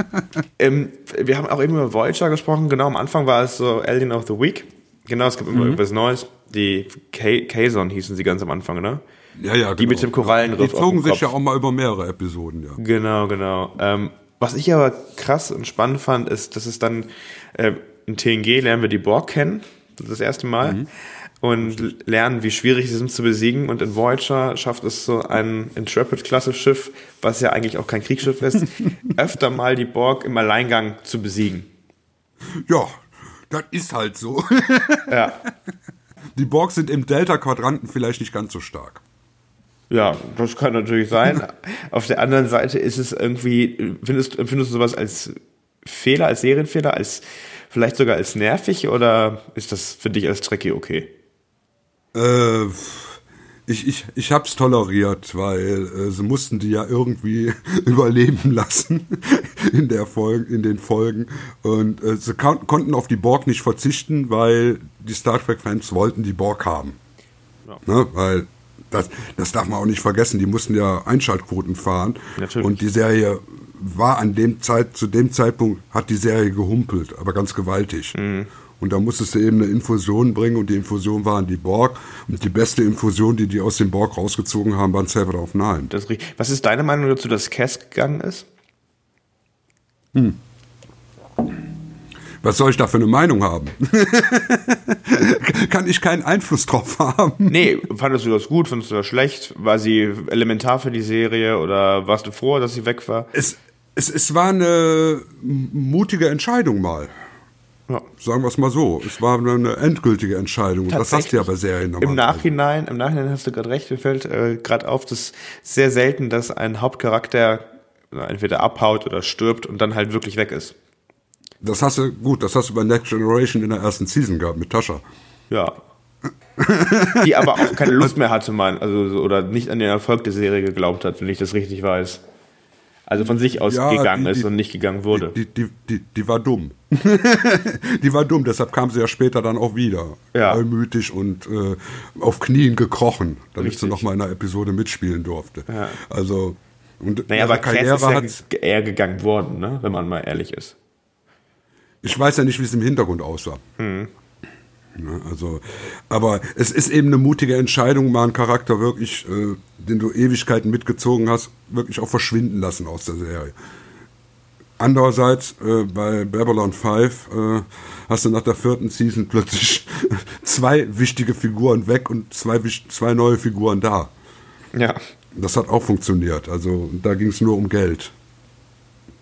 ähm, wir haben auch eben über Voyager gesprochen. Genau, am Anfang war es so Alien of the Week. Genau, es gibt immer mhm. etwas Neues. Die Kazon hießen sie ganz am Anfang, ne?
Ja, ja,
Die genau. mit dem Korallenriff.
Die zogen sich ja auch mal über mehrere Episoden, ja.
Genau, genau. Ähm, was ich aber krass und spannend fand, ist, dass es dann äh, in TNG lernen wir die Borg kennen. Das, ist das erste Mal. Mhm und lernen, wie schwierig sie sind zu besiegen. Und in Voyager schafft es so ein Intrepid-Klasse-Schiff, was ja eigentlich auch kein Kriegsschiff ist, öfter mal die Borg im Alleingang zu besiegen.
Ja, das ist halt so. ja. Die Borg sind im Delta-Quadranten vielleicht nicht ganz so stark.
Ja, das kann natürlich sein. Auf der anderen Seite ist es irgendwie, findest, empfindest du sowas als Fehler, als Serienfehler, als vielleicht sogar als nervig oder ist das für dich als Trekkie okay?
Äh, ich, ich, ich hab's toleriert, weil äh, sie mussten die ja irgendwie überleben lassen in, der Folge, in den Folgen. Und äh, sie kon konnten auf die Borg nicht verzichten, weil die Star Trek-Fans wollten die Borg haben. Ja. Ne? Weil das, das darf man auch nicht vergessen, die mussten ja Einschaltquoten fahren. Natürlich. Und die Serie war an dem Zeit, zu dem Zeitpunkt hat die Serie gehumpelt, aber ganz gewaltig. Mhm. Und da musstest du eben eine Infusion bringen und die Infusion waren die Borg. Und die beste Infusion, die die aus dem Borg rausgezogen haben, waren Seven of Nine.
Das ist richtig. Was ist deine Meinung dazu, dass Cass gegangen ist?
Hm. Was soll ich da für eine Meinung haben? Kann ich keinen Einfluss drauf haben?
Nee, fandest du das gut, fandest du das schlecht? War sie elementar für die Serie oder warst du froh, dass sie weg war?
Es, es, es war eine mutige Entscheidung mal. Ja. Sagen wir es mal so. Es war eine endgültige Entscheidung. Das hast du ja bei Serien
Im Nachhinein, im Nachhinein hast du gerade recht. Mir fällt äh, gerade auf, dass sehr selten, dass ein Hauptcharakter entweder abhaut oder stirbt und dann halt wirklich weg ist.
Das hast du, gut, das hast du bei Next Generation in der ersten Season gehabt mit Tascha.
Ja. Die aber auch keine Lust mehr hatte, man, also, oder nicht an den Erfolg der Serie geglaubt hat, wenn ich das richtig weiß. Also von sich aus ja, gegangen die, ist und nicht gegangen wurde.
Die, die, die, die war dumm. die war dumm, deshalb kam sie ja später dann auch wieder. Ja. Allmütig und äh, auf Knien gekrochen, damit Richtig. sie nochmal in einer Episode mitspielen durfte. Ja. Also, Und
Naja, aber
Karriere
Cass ist ja ge- eher gegangen worden, ne? wenn man mal ehrlich ist.
Ich weiß ja nicht, wie es im Hintergrund aussah.
Hm.
Ne, also, aber es ist eben eine mutige Entscheidung, mal einen Charakter wirklich, äh, den du Ewigkeiten mitgezogen hast, wirklich auch verschwinden lassen aus der Serie. Andererseits, äh, bei Babylon 5 äh, hast du nach der vierten Season plötzlich zwei wichtige Figuren weg und zwei, zwei neue Figuren da.
Ja.
Das hat auch funktioniert. Also da ging es nur um Geld.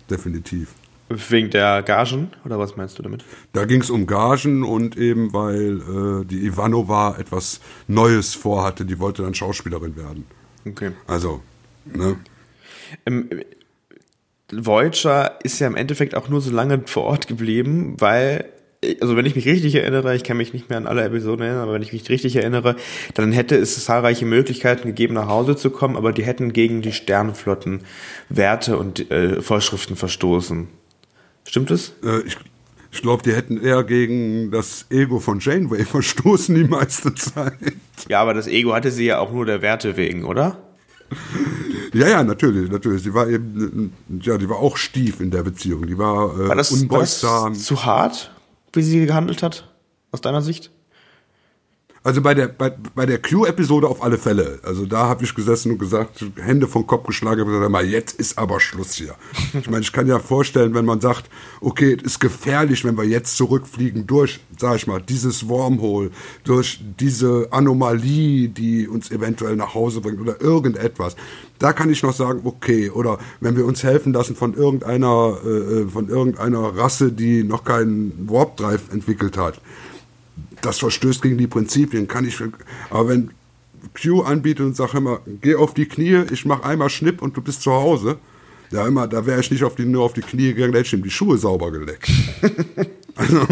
Definitiv.
Wegen der Gagen, oder was meinst du damit?
Da ging es um Gagen und eben, weil äh, die Ivanova etwas Neues vorhatte, die wollte dann Schauspielerin werden.
Okay.
Also, ne?
Ähm, Voyager ist ja im Endeffekt auch nur so lange vor Ort geblieben, weil, also wenn ich mich richtig erinnere, ich kann mich nicht mehr an alle Episoden erinnern, aber wenn ich mich richtig erinnere, dann hätte es zahlreiche Möglichkeiten gegeben, nach Hause zu kommen, aber die hätten gegen die Sternflotten Werte und äh, Vorschriften verstoßen. Stimmt es?
Äh, ich ich glaube, die hätten eher gegen das Ego von Janeway verstoßen die meiste Zeit.
Ja, aber das Ego hatte sie ja auch nur der Werte wegen, oder?
Ja, ja, natürlich, natürlich. Die war eben, ja, die war auch stief in der Beziehung. Die war, äh,
War das, war
unbeugsam.
das zu hart, wie sie gehandelt hat, aus deiner Sicht?
Also bei der, bei, bei der Q-Episode auf alle Fälle. Also da habe ich gesessen und gesagt, Hände vom Kopf geschlagen, habe gesagt, mal, jetzt ist aber Schluss hier. Ich meine, ich kann ja vorstellen, wenn man sagt, okay, es ist gefährlich, wenn wir jetzt zurückfliegen durch, sag ich mal, dieses Wormhole, durch diese Anomalie, die uns eventuell nach Hause bringt oder irgendetwas. Da kann ich noch sagen, okay, oder wenn wir uns helfen lassen von irgendeiner, äh, von irgendeiner Rasse, die noch keinen Warp Drive entwickelt hat das verstößt gegen die Prinzipien, kann ich. Aber wenn Q anbietet und sagt immer, geh auf die Knie, ich mach einmal Schnipp und du bist zu Hause. Ja, immer, da wäre ich nicht auf die, nur auf die Knie gegangen, da hätte ich ihm die Schuhe sauber geleckt. also,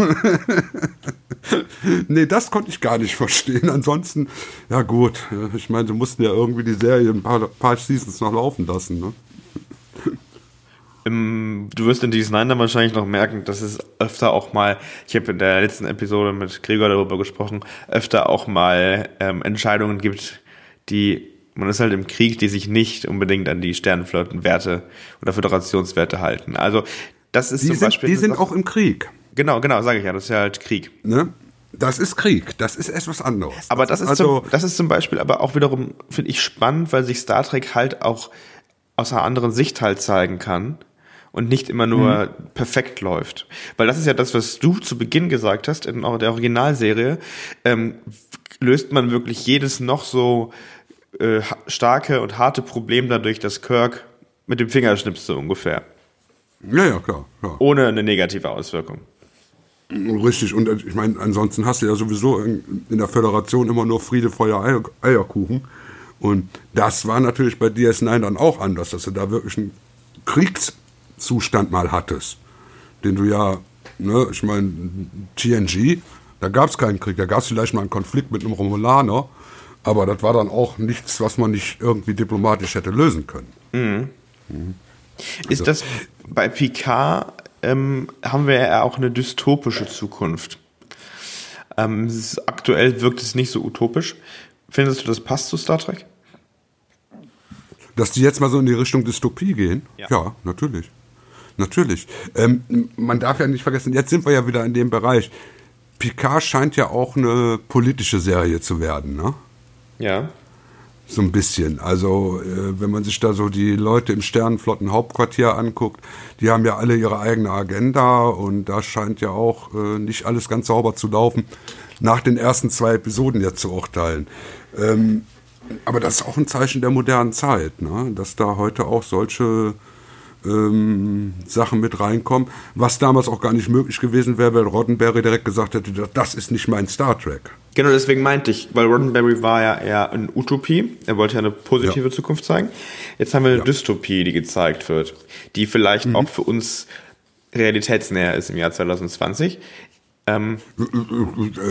nee, das konnte ich gar nicht verstehen. Ansonsten, ja gut, ich meine, sie mussten ja irgendwie die Serie ein paar, paar Seasons noch laufen lassen. Ne?
Im, du wirst in DS9 dann wahrscheinlich noch merken, dass es öfter auch mal, ich habe in der letzten Episode mit Gregor darüber gesprochen, öfter auch mal ähm, Entscheidungen gibt, die, man ist halt im Krieg, die sich nicht unbedingt an die Sternenflottenwerte oder Föderationswerte halten. Also das ist
Die,
zum
sind,
Beispiel...
die sind auch im Krieg.
Genau, genau, sage ich ja, das ist ja halt Krieg.
Ne? Das ist Krieg, das ist etwas anderes.
Aber das ist,
also,
zum, das ist zum Beispiel aber auch wiederum, finde ich, spannend, weil sich Star Trek halt auch aus einer anderen Sicht halt zeigen kann und nicht immer nur
Mhm.
perfekt läuft. Weil das ist ja das, was du zu Beginn gesagt hast in der Originalserie, ähm, löst man wirklich jedes noch so äh, starke und harte Problem dadurch, dass Kirk mit dem Finger schnipst so ungefähr.
ja, ja, klar, klar.
Ohne eine negative Auswirkung.
Richtig, und äh, ich meine, ansonsten hast du ja sowieso in, in der Föderation immer nur Friede, Feuer, Eier, Eierkuchen. Und das war natürlich bei DS9 dann auch anders, dass du da wirklich einen Kriegszustand mal hattest. Den du ja, ne, ich meine, TNG, da gab es keinen Krieg, da gab es vielleicht mal einen Konflikt mit einem Romulaner, aber das war dann auch nichts, was man nicht irgendwie diplomatisch hätte lösen können.
Ist das bei Picard ähm, haben wir ja auch eine dystopische Zukunft. Ähm, ist, aktuell wirkt es nicht so utopisch. Findest du, das passt zu Star Trek?
Dass die jetzt mal so in die Richtung Dystopie gehen?
Ja.
Ja, natürlich. Natürlich. Ähm, man darf ja nicht vergessen, jetzt sind wir ja wieder in dem Bereich. Picard scheint ja auch eine politische Serie zu werden, ne?
Ja.
So ein bisschen. Also, äh, wenn man sich da so die Leute im Sternenflotten-Hauptquartier anguckt, die haben ja alle ihre eigene Agenda und da scheint ja auch äh, nicht alles ganz sauber zu laufen, nach den ersten zwei Episoden jetzt zu urteilen. Ähm, aber das ist auch ein Zeichen der modernen Zeit, ne? dass da heute auch solche ähm, Sachen mit reinkommen, was damals auch gar nicht möglich gewesen wäre, weil Roddenberry direkt gesagt hätte, das ist nicht mein Star Trek.
Genau, deswegen meinte ich, weil Roddenberry war ja eher eine Utopie. Er wollte ja eine positive
Ja.
Zukunft zeigen. Jetzt haben wir eine Dystopie, die gezeigt wird, die vielleicht
Mhm.
auch für uns realitätsnäher ist im Jahr 2020. Ähm,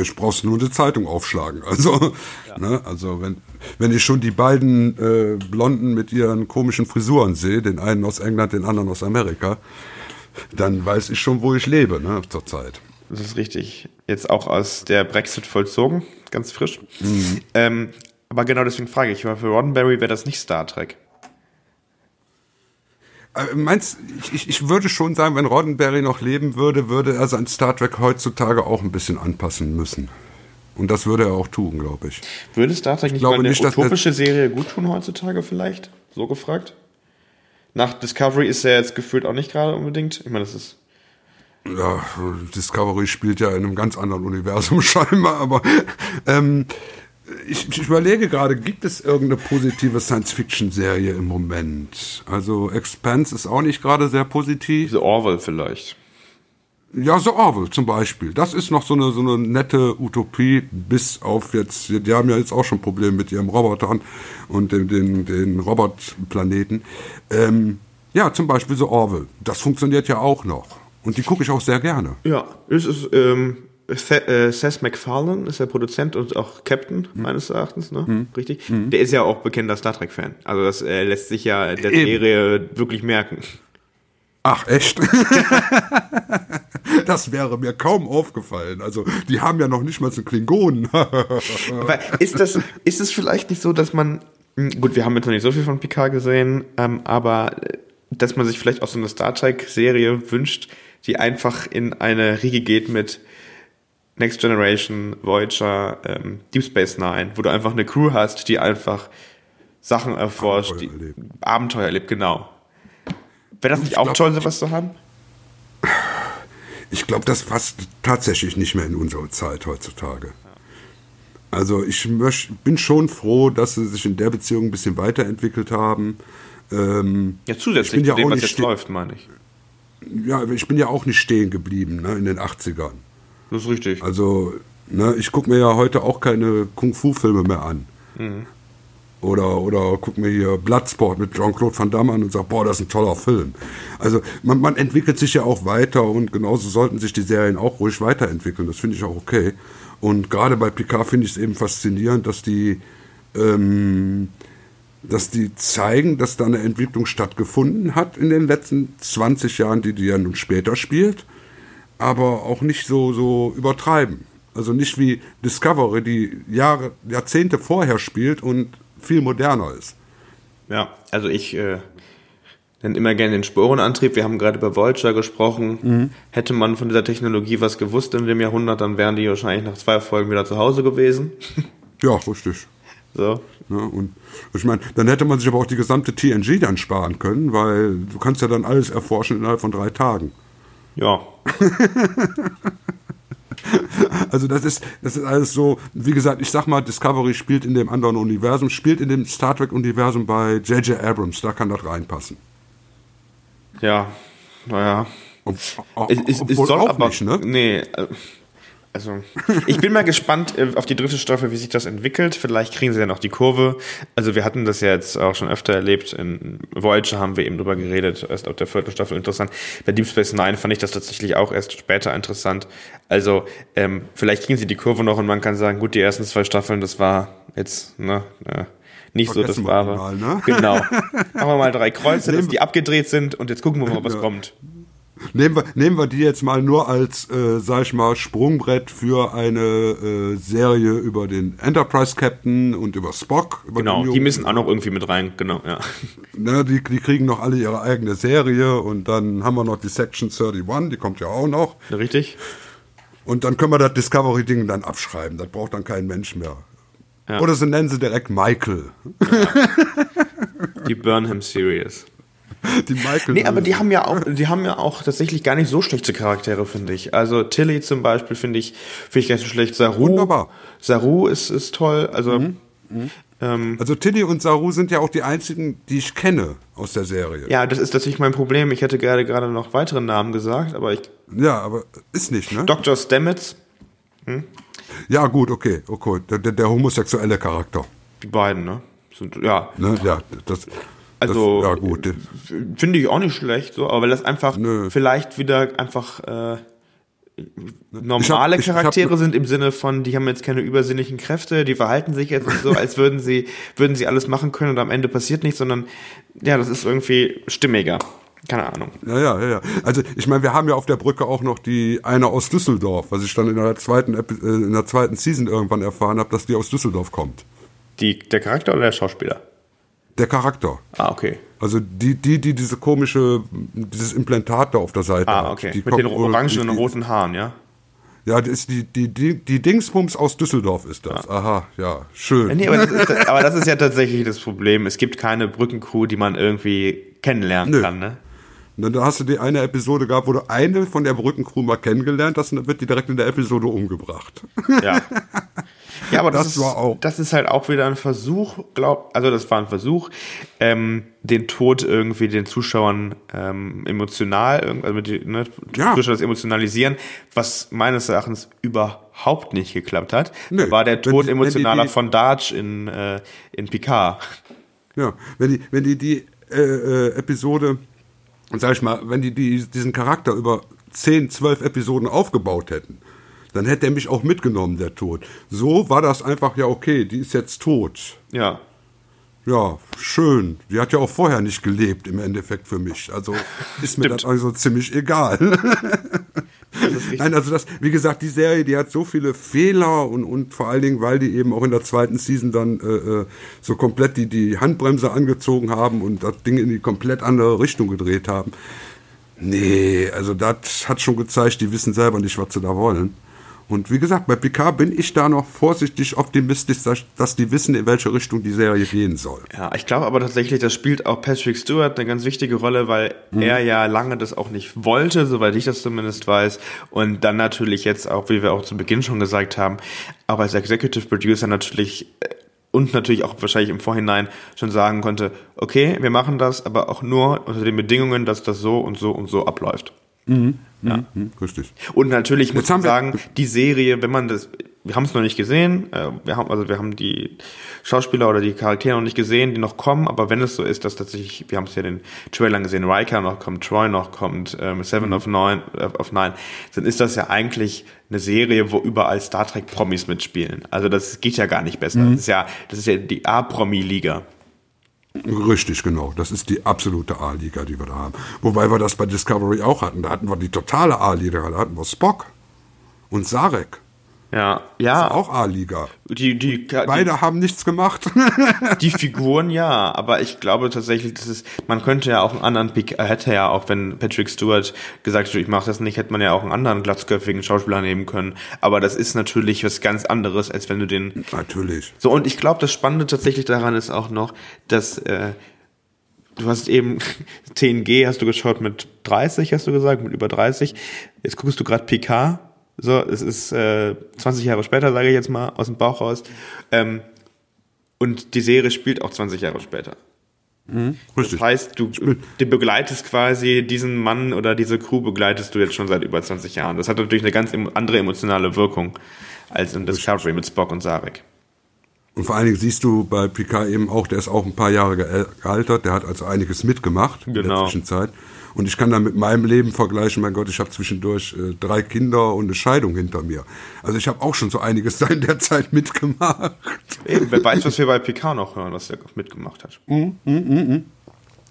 Ich brauchst nur eine Zeitung aufschlagen. Also, ne, also wenn, wenn ich schon die beiden äh, Blonden mit ihren komischen Frisuren sehe, den einen aus England, den anderen aus Amerika, dann weiß ich schon, wo ich lebe, ne, zurzeit.
Das ist richtig. Jetzt auch aus der Brexit vollzogen, ganz frisch. Ähm, aber genau deswegen frage ich, weil für Roddenberry wäre das nicht Star Trek.
Äh, meinst ich, ich würde schon sagen, wenn Roddenberry noch leben würde, würde er sein Star Trek heutzutage auch ein bisschen anpassen müssen. Und das würde er auch tun, glaube ich.
Würde Star Trek nicht mal eine
nicht,
utopische Serie gut tun heutzutage vielleicht? So gefragt? Nach Discovery ist er jetzt gefühlt auch nicht gerade unbedingt. Ich meine, das ist.
Ja, Discovery spielt ja in einem ganz anderen Universum scheinbar, aber ähm, ich, ich überlege gerade, gibt es irgendeine positive Science-Fiction-Serie im Moment? Also Expanse ist auch nicht gerade sehr positiv.
The Orwell vielleicht.
Ja, so Orwell zum Beispiel. Das ist noch so eine, so eine nette Utopie, bis auf jetzt, die haben ja jetzt auch schon Probleme mit ihrem Robotern und den, den, den Robotplaneten. Ähm, ja, zum Beispiel so Orwell. Das funktioniert ja auch noch. Und die gucke ich auch sehr gerne.
Ja, es ist, ähm, Seth, äh, Seth MacFarlane ist der Produzent und auch Captain,
Hm.
meines Erachtens, ne? Richtig? Der ist ja auch bekannter Star Trek-Fan. Also das äh, lässt sich ja der
Eben.
Serie wirklich merken.
Ach, echt? das wäre mir kaum aufgefallen. Also, die haben ja noch nicht mal so Klingonen.
Aber ist das, ist es vielleicht nicht so, dass man, hm, gut, wir haben jetzt noch nicht so viel von Picard gesehen, ähm, aber äh, dass man sich vielleicht auch so eine Star Trek-Serie wünscht, die einfach in eine Riege geht mit Next Generation, Voyager, ähm, Deep Space Nine, wo du einfach eine Crew hast, die einfach Sachen erforscht,
Abenteuer
die
erlebt.
Abenteuer erlebt, genau. Wäre das nicht auch
glaub-
toll, sowas zu haben?
Ich glaube, das passt tatsächlich nicht mehr in unsere Zeit heutzutage. Also ich bin schon froh, dass sie sich in der Beziehung ein bisschen weiterentwickelt haben. Ähm,
Ja,
Ich
zusätzlich
bin ja
zu dem,
auch
was
nicht
jetzt läuft, meine ich.
ja, ich bin ja auch nicht stehen geblieben ne, in den 80ern.
Das ist richtig.
Also, ne, ich gucke mir ja heute auch keine Kung-Fu-Filme mehr an. Oder, oder guck mir hier Bloodsport mit Jean-Claude Van Damme an und sag, boah, das ist ein toller Film. Also man, man entwickelt sich ja auch weiter und genauso sollten sich die Serien auch ruhig weiterentwickeln. Das finde ich auch okay. Und gerade bei Picard finde ich es eben faszinierend, dass die, ähm, dass die zeigen, dass da eine Entwicklung stattgefunden hat in den letzten 20 Jahren, die die ja nun später spielt aber auch nicht so, so übertreiben. Also nicht wie Discovery, die Jahre, Jahrzehnte vorher spielt und viel moderner ist.
Ja, also ich äh, nenne immer gerne den Sporenantrieb. Wir haben gerade über Voyager gesprochen.
Mhm.
Hätte man von dieser Technologie was gewusst in dem Jahrhundert, dann wären die wahrscheinlich nach zwei Folgen wieder zu Hause gewesen.
Ja, richtig.
So.
Ja, und ich meine, dann hätte man sich aber auch die gesamte TNG dann sparen können, weil du kannst ja dann alles erforschen innerhalb von drei Tagen.
Ja.
Also das ist, das ist alles so, wie gesagt, ich sag mal, Discovery spielt in dem anderen Universum, spielt in dem Star Trek-Universum bei J.J. Abrams, da kann das reinpassen.
Ja. Naja.
Ob,
Es, es, es
obwohl
soll
auch
aber.
nicht, ne?
Nee. Also, ich bin mal gespannt äh, auf die dritte Staffel, wie sich das entwickelt. Vielleicht kriegen sie ja noch die Kurve. Also, wir hatten das ja jetzt auch schon öfter erlebt. In Voyager haben wir eben drüber geredet. Erst ab der vierten Staffel interessant. Bei Deep Space Nine fand ich das tatsächlich auch erst später interessant. Also, ähm, vielleicht kriegen sie die Kurve noch und man kann sagen, gut, die ersten zwei Staffeln, das war jetzt, ne, äh, nicht so das Wahre.
ne?
Genau. Machen wir mal drei Kreuze, dass die abgedreht sind und jetzt gucken wir mal, was kommt.
Nehmen wir, nehmen wir die jetzt mal nur als, äh, sag ich mal, Sprungbrett für eine äh, Serie über den Enterprise Captain und über Spock. Über
Genau, die müssen auch noch irgendwie mit rein, genau, ja.
Ne, die, die kriegen noch alle ihre eigene Serie und dann haben wir noch die Section 31, die kommt ja auch noch.
Richtig?
Und dann können wir das Discovery-Ding dann abschreiben. Das braucht dann kein Mensch mehr.
Ja.
Oder sie nennen sie direkt Michael.
Die Burnham Series.
Die Michael.
Nee, aber die haben ja auch, die haben ja auch tatsächlich gar nicht so schlechte Charaktere, finde ich. Also Tilly zum Beispiel finde ich, finde ich gar nicht so schlecht. Saru,
Wunderbar.
Saru ist, ist toll. Also, ähm,
Also Tilly und Saru sind ja auch die einzigen, die ich kenne aus der Serie.
ja, das ist tatsächlich mein Problem. Ich hätte gerade gerade noch weitere Namen gesagt, aber ich,
Ja, aber ist nicht, ne?
Dr. Stamets,
Ja, gut, okay, okay. Der, der, der homosexuelle Charakter.
die beiden, ne? Sind, ja,
Ne? Ja, das,
Also,
das, ja gut.
finde ich auch nicht schlecht, so, aber weil das einfach
Nö.
vielleicht wieder einfach äh, normale
Ich hab- ich- ich hab-
Charaktere sind im Sinne von, die haben jetzt keine übersinnlichen Kräfte, die verhalten sich jetzt nicht so, als würden sie, würden sie alles machen können und am Ende passiert nichts, sondern ja, das ist irgendwie stimmiger. Keine Ahnung.
Ja, ja, ja, ja. Also ich meine, wir haben ja auf der Brücke auch noch die eine aus Düsseldorf, was ich dann in der zweiten Epi- äh, in der zweiten Season irgendwann erfahren habe, dass die aus Düsseldorf kommt.
Die, der Charakter oder der Schauspieler?
Der Charakter.
Ah, okay.
Also die, die, die diese komische, dieses Implantat da auf der Seite
Ah,
hat.
okay.
Die
Mit
kommt
den orangen und roten Haaren, ja?
Ja, das ist die, die, die, die Dingsbums aus Düsseldorf ist das. Aha, ja, schön.
Nee, aber das, ist, aber das ist ja tatsächlich das Problem. Es gibt keine Brückencrew, die man irgendwie kennenlernen
Nö.
kann, ne?
Und dann da hast du die eine Episode gehabt, wo du eine von der Brückencrew mal kennengelernt hast und dann wird die direkt in der Episode umgebracht.
Ja. Ja, aber das,
Das
ist,
war auch-
das ist halt auch wieder ein Versuch, glaub, also das war ein Versuch, ähm, den Tod irgendwie den Zuschauern ähm, emotional, also mit die, ne,
Ja.
Zuschauer das emotionalisieren, was meines Erachtens überhaupt nicht geklappt hat. Da war der
Wenn
Tod
wenn
emotionaler
die-
von Darch in, äh, in Picard.
Ja, wenn die, wenn die die äh, äh, Episode, sag ich mal, wenn die, die diesen Charakter über 10, 12 Episoden aufgebaut hätten, dann hätte er mich auch mitgenommen, der Tod. So war das einfach, ja, okay, die ist jetzt tot.
Ja.
Ja, schön. Die hat ja auch vorher nicht gelebt, im Endeffekt für mich. Also ist mir das also ziemlich egal. Nein, also das, wie gesagt, die Serie, die hat so viele Fehler und, und vor allen Dingen, weil die eben auch in der zweiten Season dann äh, äh, so komplett die, die Handbremse angezogen haben und das Ding in die komplett andere Richtung gedreht haben. Nee, also das hat schon gezeigt, die wissen selber nicht, was sie da wollen. Und wie gesagt, bei Picard bin ich da noch vorsichtig optimistisch, dass, dass die wissen, in welche Richtung die Serie gehen soll.
Ja, ich glaube aber tatsächlich, das spielt auch Patrick Stewart eine ganz wichtige Rolle, weil er ja lange das auch nicht wollte, soweit ich das zumindest weiß. Und dann natürlich jetzt auch, wie wir auch zu Beginn schon gesagt haben, auch als Executive Producer natürlich äh, und natürlich auch wahrscheinlich im Vorhinein schon sagen konnte, okay, wir machen das, aber auch nur unter den Bedingungen, dass das so und so und so abläuft.
Hm, richtig.
Und natürlich muss
Jetzt haben
man sagen, die Serie, wenn man das, wir haben es noch nicht gesehen, äh, wir haben, also wir haben die Schauspieler oder die Charaktere noch nicht gesehen, die noch kommen, aber wenn es so ist, dass tatsächlich, wir haben es ja den Trailern gesehen, Riker noch kommt, Troy noch kommt, ähm, Seven of Nine, äh, of Nine, dann ist das ja eigentlich eine Serie, wo überall Star Trek Promis mitspielen. Also das geht ja gar nicht besser. Das ist ja, das ist ja die A-Promi-Liga.
Richtig, genau. Das ist die absolute A-Liga, die wir da haben. Wobei wir das bei Discovery auch hatten. Da hatten wir die totale A-Liga. Da hatten wir Spock und Sarek.
Ja, ja.
Auch A-Liga.
Die, die, die,
Beide haben nichts gemacht.
Die Figuren ja, aber ich glaube tatsächlich, dass es, man könnte ja auch einen anderen Pick, äh, hätte ja auch, wenn Patrick Stewart gesagt hat, ich mache das nicht, hätte man ja auch einen anderen glatzköpfigen Schauspieler nehmen können. Aber das ist natürlich was ganz anderes, als wenn du den.
Natürlich.
So, und ich glaube, das Spannende tatsächlich daran ist auch noch, dass äh, du hast eben TNG hast du geschaut mit 30, hast du gesagt, mit über 30. Jetzt guckst du gerade PK. So, es ist äh, 20 Jahre später, sage ich jetzt mal, aus dem Bauch raus. Ähm, und die Serie spielt auch 20 Jahre später.
Richtig.
Das heißt, du, du begleitest quasi diesen Mann oder diese Crew begleitest du jetzt schon seit über 20 Jahren. Das hat natürlich eine ganz andere emotionale Wirkung als in Discovery mit Spock und Sarek.
Und vor allen Dingen siehst du bei Picard eben auch, der ist auch ein paar Jahre ge- gealtert, der hat also einiges mitgemacht in der
Genau.
Und ich kann da mit meinem Leben vergleichen, mein Gott, ich habe zwischendurch äh, drei Kinder und eine Scheidung hinter mir. Also ich habe auch schon so einiges da in der Zeit mitgemacht.
Eben, wer weiß, was wir bei Picard noch hören, was er mitgemacht hat.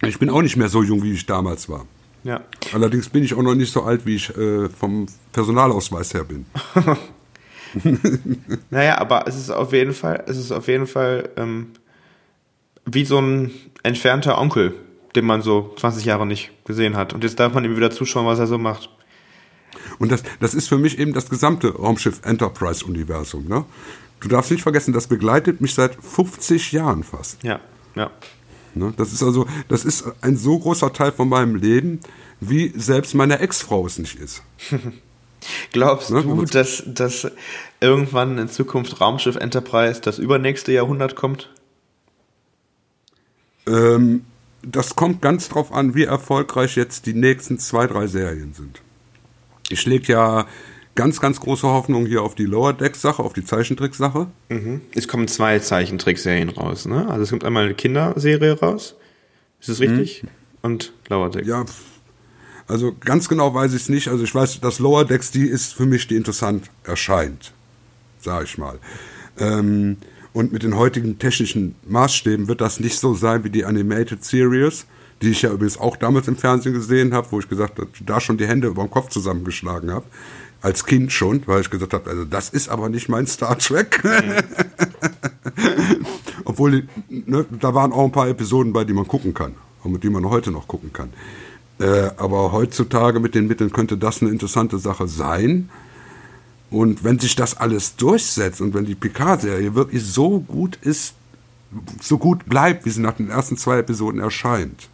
Ich bin auch nicht mehr so jung, wie ich damals war.
Ja.
Allerdings bin ich auch noch nicht so alt, wie ich äh, vom Personalausweis her bin.
Naja, aber es ist auf jeden Fall, es ist auf jeden Fall ähm, wie so ein entfernter Onkel, den man so 20 Jahre nicht gesehen hat. Und jetzt darf man ihm wieder zuschauen, was er so macht.
Und das, das ist für mich eben das gesamte Raumschiff Enterprise-Universum. Ne? Du darfst nicht vergessen, das begleitet mich seit 50 Jahren fast.
Ja, ja.
Ne? Das ist also, das ist ein so großer Teil von meinem Leben, wie selbst meine Ex-Frau es nicht ist.
Glaubst
Ne,
du, dass, dass irgendwann in Zukunft Raumschiff Enterprise das übernächste Jahrhundert kommt?
Ähm, das kommt ganz drauf an, wie erfolgreich jetzt die nächsten zwei, drei Serien sind. Ich lege ja ganz, ganz große Hoffnung hier auf die Lower Decks-Sache, auf die Zeichentricksache.
Es kommen zwei Zeichentrickserien raus, ne? Also es kommt einmal eine Kinderserie raus. Ist das richtig? Und Lower Deck.
Ja, also ganz genau weiß ich es nicht. Also ich weiß, dass Lower Decks die ist für mich, die interessant erscheint, sage ich mal. Ähm, und mit den heutigen technischen Maßstäben wird das nicht so sein wie die Animated Series, die ich ja übrigens auch damals im Fernsehen gesehen habe, wo ich gesagt habe, da schon die Hände über den Kopf zusammengeschlagen habe. Als Kind schon, weil ich gesagt habe, also das ist aber nicht mein Star Trek. Obwohl obwohl, ne, da waren auch ein paar Episoden bei, die man gucken kann. Und mit die man heute noch gucken kann. Äh, aber heutzutage mit den Mitteln könnte das eine interessante Sache sein. Und wenn sich das alles durchsetzt und wenn die Picard-Serie wirklich so gut ist, so gut bleibt, wie sie nach den ersten zwei Episoden erscheint,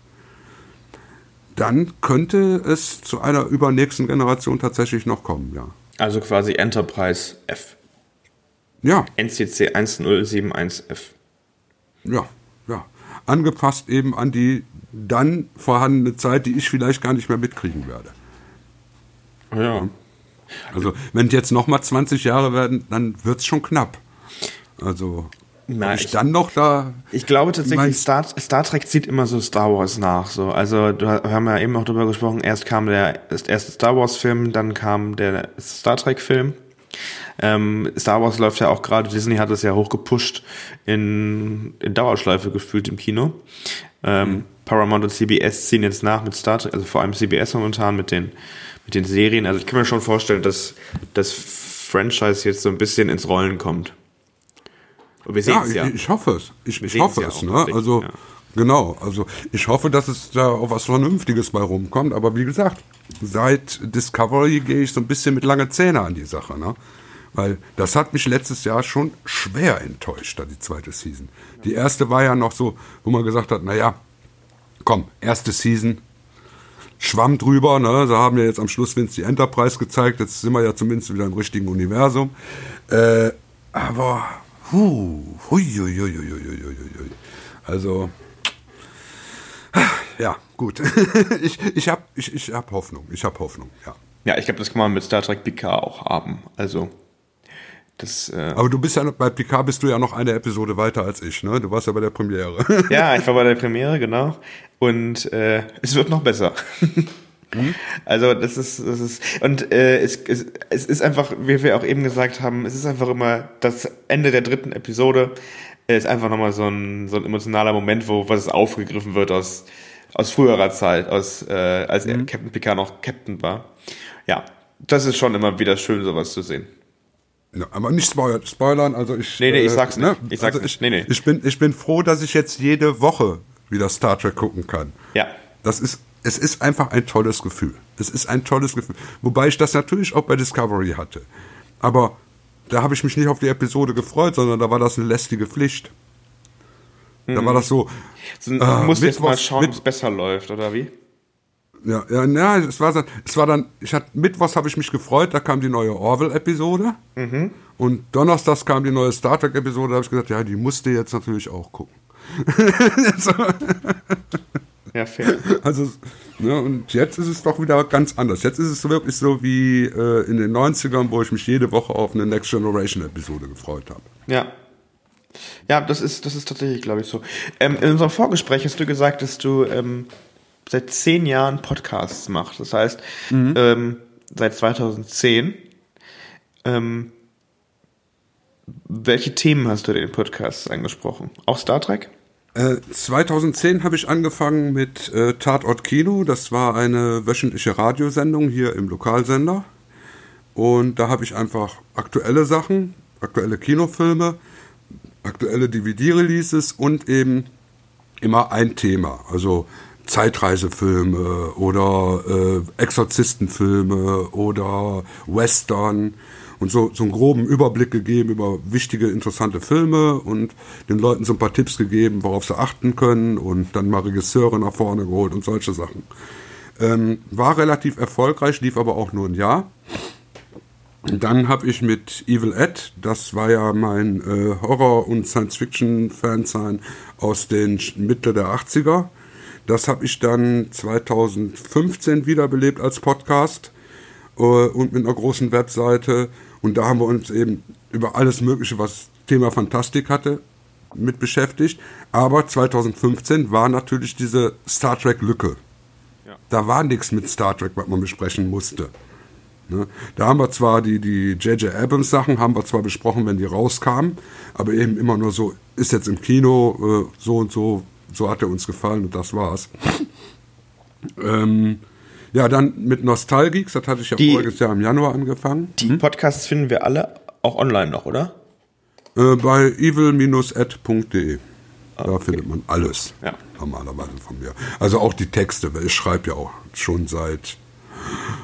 dann könnte es zu einer übernächsten Generation tatsächlich noch kommen, ja.
Also quasi Enterprise F.
Ja.
NCC 1071F.
Ja, ja. Angepasst eben an die dann vorhandene Zeit, die ich vielleicht gar nicht mehr mitkriegen werde.
Ja.
Also, wenn es jetzt nochmal 20 Jahre werden, dann wird es schon knapp. Also,
Na,
ich
ich-
dann noch da.
Ich glaube tatsächlich, Star, Star Trek zieht immer so Star Wars nach. So. Also wir haben ja eben auch drüber gesprochen, erst kam der das erste Star Wars Film, dann kam der Star Trek Film. Ähm, Star Wars läuft ja auch gerade, Disney hat es ja hochgepusht in, in Dauerschleife gefühlt im Kino. Ähm, Paramount und CBS ziehen jetzt nach mit Star Trek, also vor allem CBS momentan mit den, mit den Serien. Also ich kann mir schon vorstellen, dass das Franchise jetzt so ein bisschen ins Rollen kommt. Und wir sehen
Ja, ich,
ja.
ich hoffe es. Ich, ich hoffe
ja
es.
auch
Ne? Also,
ja.
genau. Also, ich hoffe, dass es da auch was Vernünftiges bei rumkommt. Aber wie gesagt, seit Discovery gehe ich so ein bisschen mit lange Zähne an die Sache. Ne? Weil das hat mich letztes Jahr schon schwer enttäuscht, da die zweite Season. Die erste war ja noch so, wo man gesagt hat, naja, komm, erste Season, schwamm drüber, ne? Da haben wir jetzt am Schluss Vince die Enterprise gezeigt, jetzt sind wir ja zumindest wieder im richtigen Universum. Äh, aber, hu, hui, hui, hui, hui, also, ja, gut. ich ich habe ich, ich hab Hoffnung, ich habe Hoffnung, ja.
Ja, ich glaube, das kann man mit Star Trek Picard auch haben. Also, das, äh,
Aber du bist ja, noch- bei Picard bist du ja noch eine Episode weiter als ich, ne? Du warst ja bei der Premiere.
ja, ich war bei der Premiere, genau. Und äh, es wird noch besser. Also das ist, das ist und äh, es, es, es ist einfach, wie wir auch eben gesagt haben, es ist einfach immer das Ende der dritten Episode ist einfach nochmal so ein, so ein emotionaler Moment, wo was aufgegriffen wird aus aus früherer Zeit, aus äh, als er Captain Picard noch Captain war. Ja, das ist schon immer wieder schön, sowas zu sehen.
Ja, aber nicht spoilern, also ich.
Nee, nee, ich sag's nicht. Ich sag's
also
nicht.
Ich,
Nee, nee.
ich, bin, ich bin froh, dass ich jetzt jede Woche wieder Star Trek gucken kann.
Ja.
Das ist, es ist einfach ein tolles Gefühl. Es ist ein tolles Gefühl. Wobei ich das natürlich auch bei Discovery hatte. Aber da habe ich mich nicht auf die Episode gefreut, sondern da war das eine lästige Pflicht. Da war das so,
So, du musst jetzt mal schauen, ob es besser läuft, oder wie?
Ja, ja, ja, es war, so- es war dann, ich hatte, Mittwochs habe ich mich gefreut, da kam die neue Orville-Episode. Und donnerstags kam die neue Star Trek-Episode, da habe ich gesagt, ja, die musste jetzt natürlich auch gucken.
Ja, fair.
Also, ne, und jetzt ist es doch wieder ganz anders. Jetzt ist es wirklich so wie äh, in den 90ern, wo ich mich jede Woche auf eine Next Generation Episode gefreut habe.
Ja. Ja, das ist, das ist tatsächlich, glaube ich, so. Ähm, in unserem Vorgespräch hast du gesagt, dass du ähm, seit zehn Jahren Podcasts machst. Das heißt, ähm, seit 2010. Ähm, welche Themen hast du in den Podcasts angesprochen? Auch Star Trek?
Äh, 2010 habe ich angefangen mit äh, Tatort Kino. Das war eine wöchentliche Radiosendung hier im Lokalsender. Und da habe ich einfach aktuelle Sachen, aktuelle Kinofilme, aktuelle DVD-Releases und eben immer ein Thema. Also Zeitreisefilme oder äh, Exorzistenfilme oder Western und so, so einen groben Überblick gegeben über wichtige, interessante Filme und den Leuten so ein paar Tipps gegeben, worauf sie achten können und dann mal Regisseure nach vorne geholt und solche Sachen. Ähm, war relativ erfolgreich, lief aber auch nur ein Jahr. Dann habe ich mit Evil Ed, das war ja mein äh, Horror- und Science-Fiction-Fansein aus den Mitte der 80er. Das habe ich dann 2015 wiederbelebt als Podcast äh, und mit einer großen Webseite. Und da haben wir uns eben über alles Mögliche, was Thema Fantastik hatte, mit beschäftigt. Aber 2015 war natürlich diese Star Trek-Lücke. Da war nichts mit Star Trek, was man besprechen musste. Ne? Da haben wir zwar die die J.J. Abrams Sachen haben wir zwar besprochen, wenn die rauskamen, aber eben immer nur so ist jetzt im Kino äh, so und so, so hat er uns gefallen und das war's. ähm, ja, dann mit Nostalgics, das hatte ich ja
Die-
voriges Jahr im Januar angefangen.
Die Podcasts finden wir alle auch online noch, oder?
Äh, bei evil-ed.de. Da findet man alles
Ja.
normalerweise von mir. Also auch die Texte, weil ich schreibe ja auch schon seit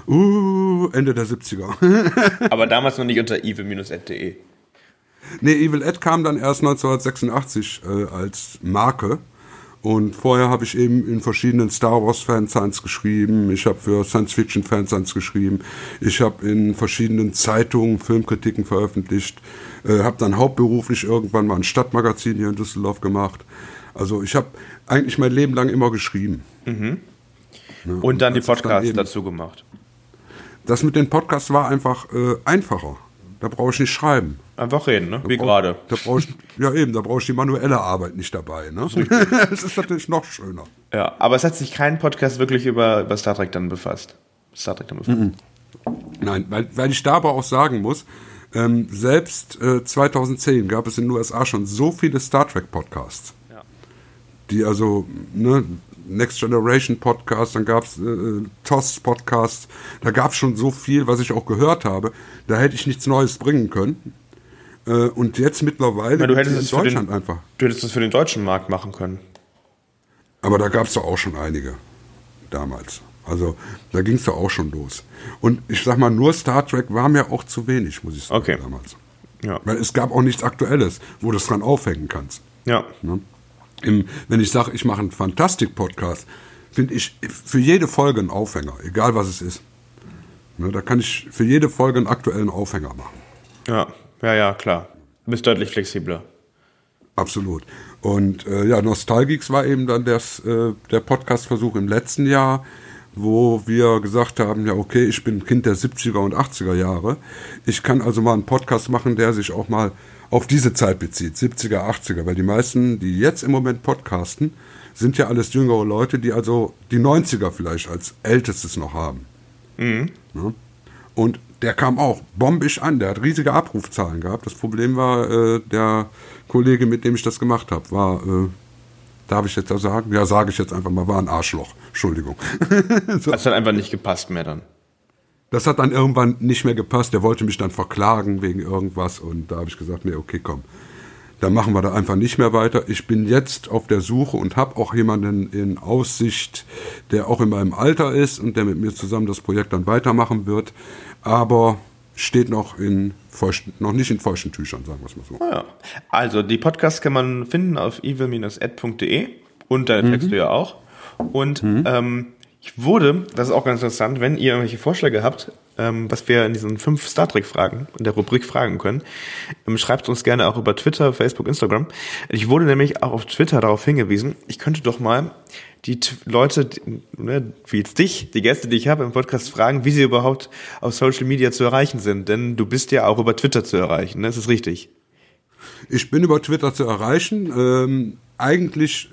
uh, Ende der 70er.
Aber damals noch nicht unter evil-ed.de.
nee, Evil Ed kam dann erst 1986 äh, als Marke. Und vorher habe ich eben in verschiedenen Star Wars Fansigns geschrieben. Ich habe für Science Fiction Fansigns geschrieben. Ich habe in verschiedenen Zeitungen Filmkritiken veröffentlicht. Äh, habe dann hauptberuflich irgendwann mal ein Stadtmagazin hier in Düsseldorf gemacht. Also ich habe eigentlich mein Leben lang immer geschrieben.
Und dann die
das ist dann
Podcasts
eben-
dazu gemacht.
Das mit den Podcasts war einfach äh, einfacher. Da brauche ich nicht schreiben.
Einfach reden, ne? Wie gerade.
Da brauche ich, ja eben, da brauche ich die manuelle Arbeit nicht dabei. Ne? Das ist natürlich noch schöner.
Ja, aber es hat sich kein Podcast wirklich über, über Star Trek dann befasst. Star Trek dann befasst.
Mhm. Nein, weil, weil ich da aber auch sagen muss, ähm, selbst äh, 2010 gab es in den USA schon so viele Star Trek Podcasts,
Ja.
die also ne, Next Generation Podcasts, dann gab es äh, TOS Podcasts, da gab es schon so viel, was ich auch gehört habe. Da hätte ich nichts Neues bringen können. Äh, und jetzt mittlerweile
Ja, du hättest
in
es für
Deutschland
den,
einfach.
Du hättest das für den deutschen Markt machen können.
Aber da gab es doch auch schon einige damals. Also da ging es doch auch schon los. Und ich sag mal, nur Star Trek war mir auch zu wenig, muss ich sagen,
Okay.
damals.
Ja.
Weil es gab auch nichts Aktuelles, wo du es dran aufhängen kannst.
Ja.
Ne? Im, wenn ich sage, ich mache einen Fantastik-Podcast, finde ich für jede Folge einen Aufhänger, egal was es ist. Ne, da kann ich für jede Folge einen aktuellen Aufhänger machen.
Ja. Ja, ja, klar. Du bist deutlich flexibler.
Absolut. Und äh, ja, Nostalgics war eben dann das, äh, der Podcast-Versuch im letzten Jahr, wo wir gesagt haben, ja okay, ich bin Kind der 70er und 80er Jahre. Ich kann also mal einen Podcast machen, der sich auch mal auf diese Zeit bezieht, 70er, 80er, weil die meisten, die jetzt im Moment podcasten, sind ja alles jüngere Leute, die also die 90er vielleicht als ältestes noch haben. Ne? Und der kam auch bombisch an, der hat riesige Abrufzahlen gehabt. Das Problem war, äh, der Kollege, mit dem ich das gemacht habe, war, äh, darf ich jetzt da sagen? Ja, sage ich jetzt einfach mal, war ein Arschloch. Entschuldigung. so.
Das hat einfach nicht gepasst mehr dann.
Das hat dann irgendwann nicht mehr gepasst. Der wollte mich dann verklagen wegen irgendwas und da habe ich gesagt, nee, okay, komm. Dann machen wir da einfach nicht mehr weiter. Ich bin jetzt auf der Suche und habe auch jemanden in Aussicht, der auch in meinem Alter ist und der mit mir zusammen das Projekt dann weitermachen wird. Aber steht noch, in feuchten, noch nicht in feuchten Tüchern, sagen wir es mal so.
Ah, ja. Also, die Podcasts kann man finden auf evil-ed.de und deine Texte ja auch. Und ähm, ich wurde, das ist auch ganz interessant, wenn ihr irgendwelche Vorschläge habt, ähm, was wir in diesen fünf Star Trek-Fragen, in der Rubrik fragen können, ähm, schreibt uns gerne auch über Twitter, Facebook, Instagram. Ich wurde nämlich auch auf Twitter darauf hingewiesen, ich könnte doch mal die T Leute, die, ne, wie jetzt dich, die Gäste, die ich habe im Podcast, fragen, wie sie überhaupt auf Social Media zu erreichen sind. Denn du bist ja auch über Twitter zu erreichen, ne? das ist richtig.
Ich bin über Twitter zu erreichen. Ähm, eigentlich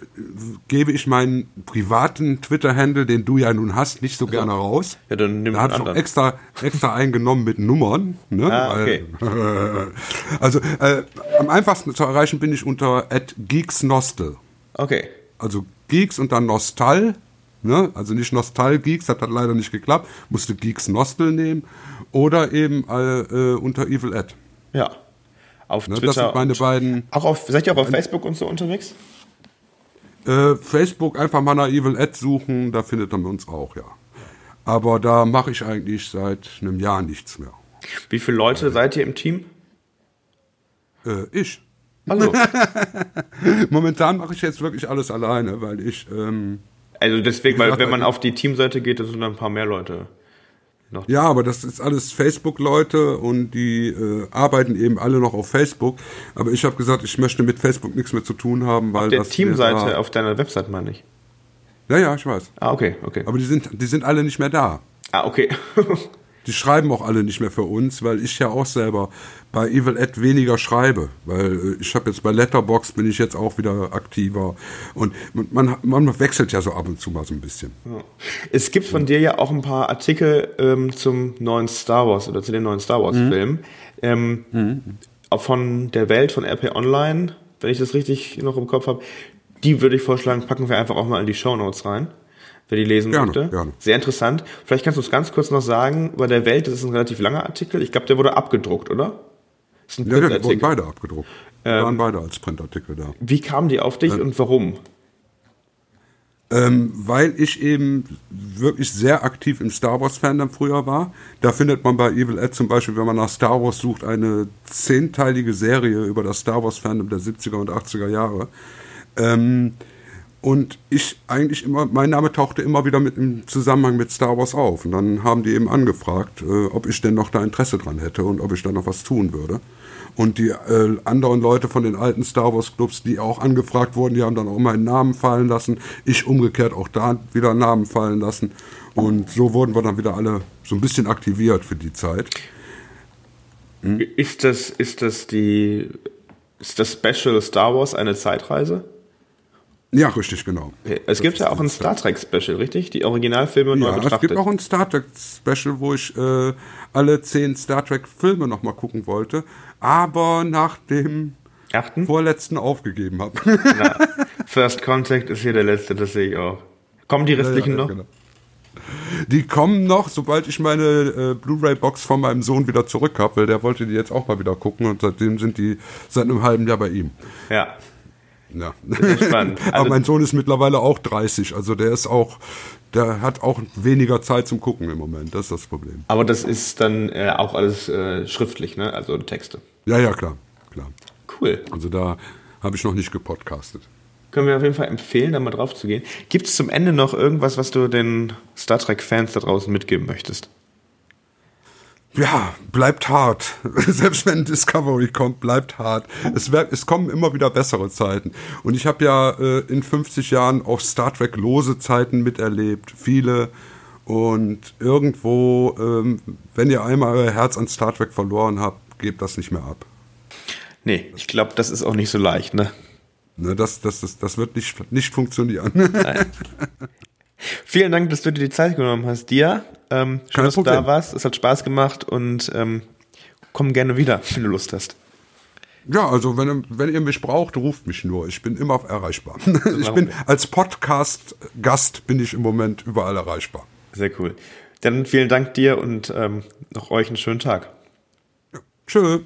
gebe ich meinen privaten Twitter-Handle, den du ja nun hast, nicht so gerne raus.
Ja, dann nimm
Da habe ich auch extra, extra eingenommen mit Nummern. Ne?
Ah, okay.
Also äh, am einfachsten zu erreichen bin ich unter @geeksnostel.
Okay.
Also Geeks und dann Nostal. Ne? Also nicht Nostal-Geeks, hat das leider nicht geklappt. Musste Geeks Nostel nehmen. Oder eben äh, äh, unter Evil Ed.
Ja. Auf
Ne?
Twitter.
Das sind meine beiden.
auch auf, seid ihr auch auf Facebook und so unterwegs?
Äh, Facebook einfach mal nach Evil Ed suchen, da findet man uns auch, ja. Aber da mache ich eigentlich seit einem Jahr nichts mehr.
Wie viele Leute seid ihr im Team?
Äh, ich.
Also,
Momentan mache ich jetzt wirklich alles alleine, weil ich, ähm,
also deswegen, weil wenn man
also-
auf die Teamseite geht, das sind ein paar mehr Leute. Noch.
ja, aber das ist alles Facebook-Leute und die äh, arbeiten eben alle noch auf Facebook. Aber ich habe gesagt, ich möchte mit Facebook nichts mehr zu tun haben, weil
Auf der
das
Teamseite, auf deiner Website meine ich.
Ja, ja, ich weiß.
Ah, okay, okay.
Aber die sind, die sind alle nicht mehr da.
Ah, okay.
Die schreiben auch alle nicht mehr für uns, weil ich ja auch selber bei Evil Ed weniger schreibe. Weil äh, ich habe jetzt bei Letterbox bin ich jetzt auch wieder aktiver. Und man, man wechselt ja so ab und zu mal so ein bisschen.
es gibt von dir ja auch ein paar Artikel ähm, zum neuen Star Wars oder zu den neuen Star Wars Filmen. Ähm, Auch von der Welt, von RP Online, wenn ich das richtig noch im Kopf habe. Die würde ich vorschlagen, packen wir einfach auch mal in die Show Notes rein. Wer die lesen
Gerne,
möchte.
gerne.
Sehr interessant. Vielleicht kannst du es ganz kurz noch sagen, bei der Welt, das ist ein relativ langer Artikel. Ich glaube, der wurde abgedruckt, oder? Das sind
Ja, ja, die wurden beide abgedruckt.
Ähm,
waren beide als Printartikel da.
Wie kamen die auf dich und warum?
Ähm, weil ich eben wirklich sehr aktiv im Star Wars Fandom früher war. Da findet man bei Evil Ed zum Beispiel, wenn man nach Star Wars sucht, eine zehnteilige Serie über das Star Wars Fandom der 70er und 80er Jahre. Ähm, und ich eigentlich immer, mein Name tauchte immer wieder mit im Zusammenhang mit Star Wars auf. Und dann haben die eben angefragt, äh, ob ich denn noch da Interesse dran hätte und ob ich da noch was tun würde. Und die äh, anderen Leute von den alten Star Wars Clubs, die auch angefragt wurden, die haben dann auch meinen Namen fallen lassen. Ich umgekehrt auch da wieder Namen fallen lassen. Und so wurden wir dann wieder alle so ein bisschen aktiviert für die Zeit.
Ist das, ist das die, ist das Special Star Wars eine Zeitreise?
Ja, richtig, genau.
Okay. Es gibt ja auch ein Star Trek Special, richtig? Die Originalfilme neu
Ja, es
betrachtet.
gibt auch ein Star Trek Special, wo ich äh, alle zehn Star Trek Filme nochmal gucken wollte, aber nach dem
Achten?
vorletzten aufgegeben habe.
First Contact ist hier der letzte, das sehe ich auch. Kommen die restlichen noch?
genau. Die kommen noch, sobald ich meine äh, Blu-ray-Box von meinem Sohn wieder zurück habe, weil der wollte die jetzt auch mal wieder gucken und seitdem sind die seit einem halben Jahr bei ihm.
Ja.
Ja.
spannend.
Aber
Also-
mein Sohn ist mittlerweile auch 30, also der ist auch, der hat auch weniger Zeit zum Gucken im Moment, das ist das Problem.
Aber das ist dann äh, auch alles äh, schriftlich, ne? Also Texte.
Ja, ja, klar, klar.
Cool.
Also da habe ich noch nicht gepodcastet.
Können wir auf jeden Fall empfehlen, da mal drauf zu gehen. Gibt es zum Ende noch irgendwas, was du den Star Trek-Fans da draußen mitgeben möchtest?
Ja, bleibt hart. Selbst wenn Discovery kommt, bleibt hart. Es, wär, es kommen immer wieder bessere Zeiten. Und ich habe ja äh, in 50 Jahren auch Star Trek lose Zeiten miterlebt. Viele. Und irgendwo, ähm, wenn ihr einmal euer Herz an Star Trek verloren habt, gebt das nicht mehr ab.
Nee, ich glaube, das ist auch nicht so leicht, ne?
Ne, das, das, das, das wird nicht, nicht funktionieren.
Vielen Dank, dass du dir die Zeit genommen hast, dir. Ähm, schön,
Kein
dass du da warst. Es hat Spaß gemacht und ähm, komm gerne wieder, wenn du Lust hast.
ja, also wenn, wenn ihr mich braucht, ruft mich nur. Ich bin immer erreichbar. Ich bin als Podcast-Gast bin ich im Moment überall erreichbar.
Sehr cool. Dann vielen Dank dir und ähm, noch euch einen schönen Tag.
Tschö.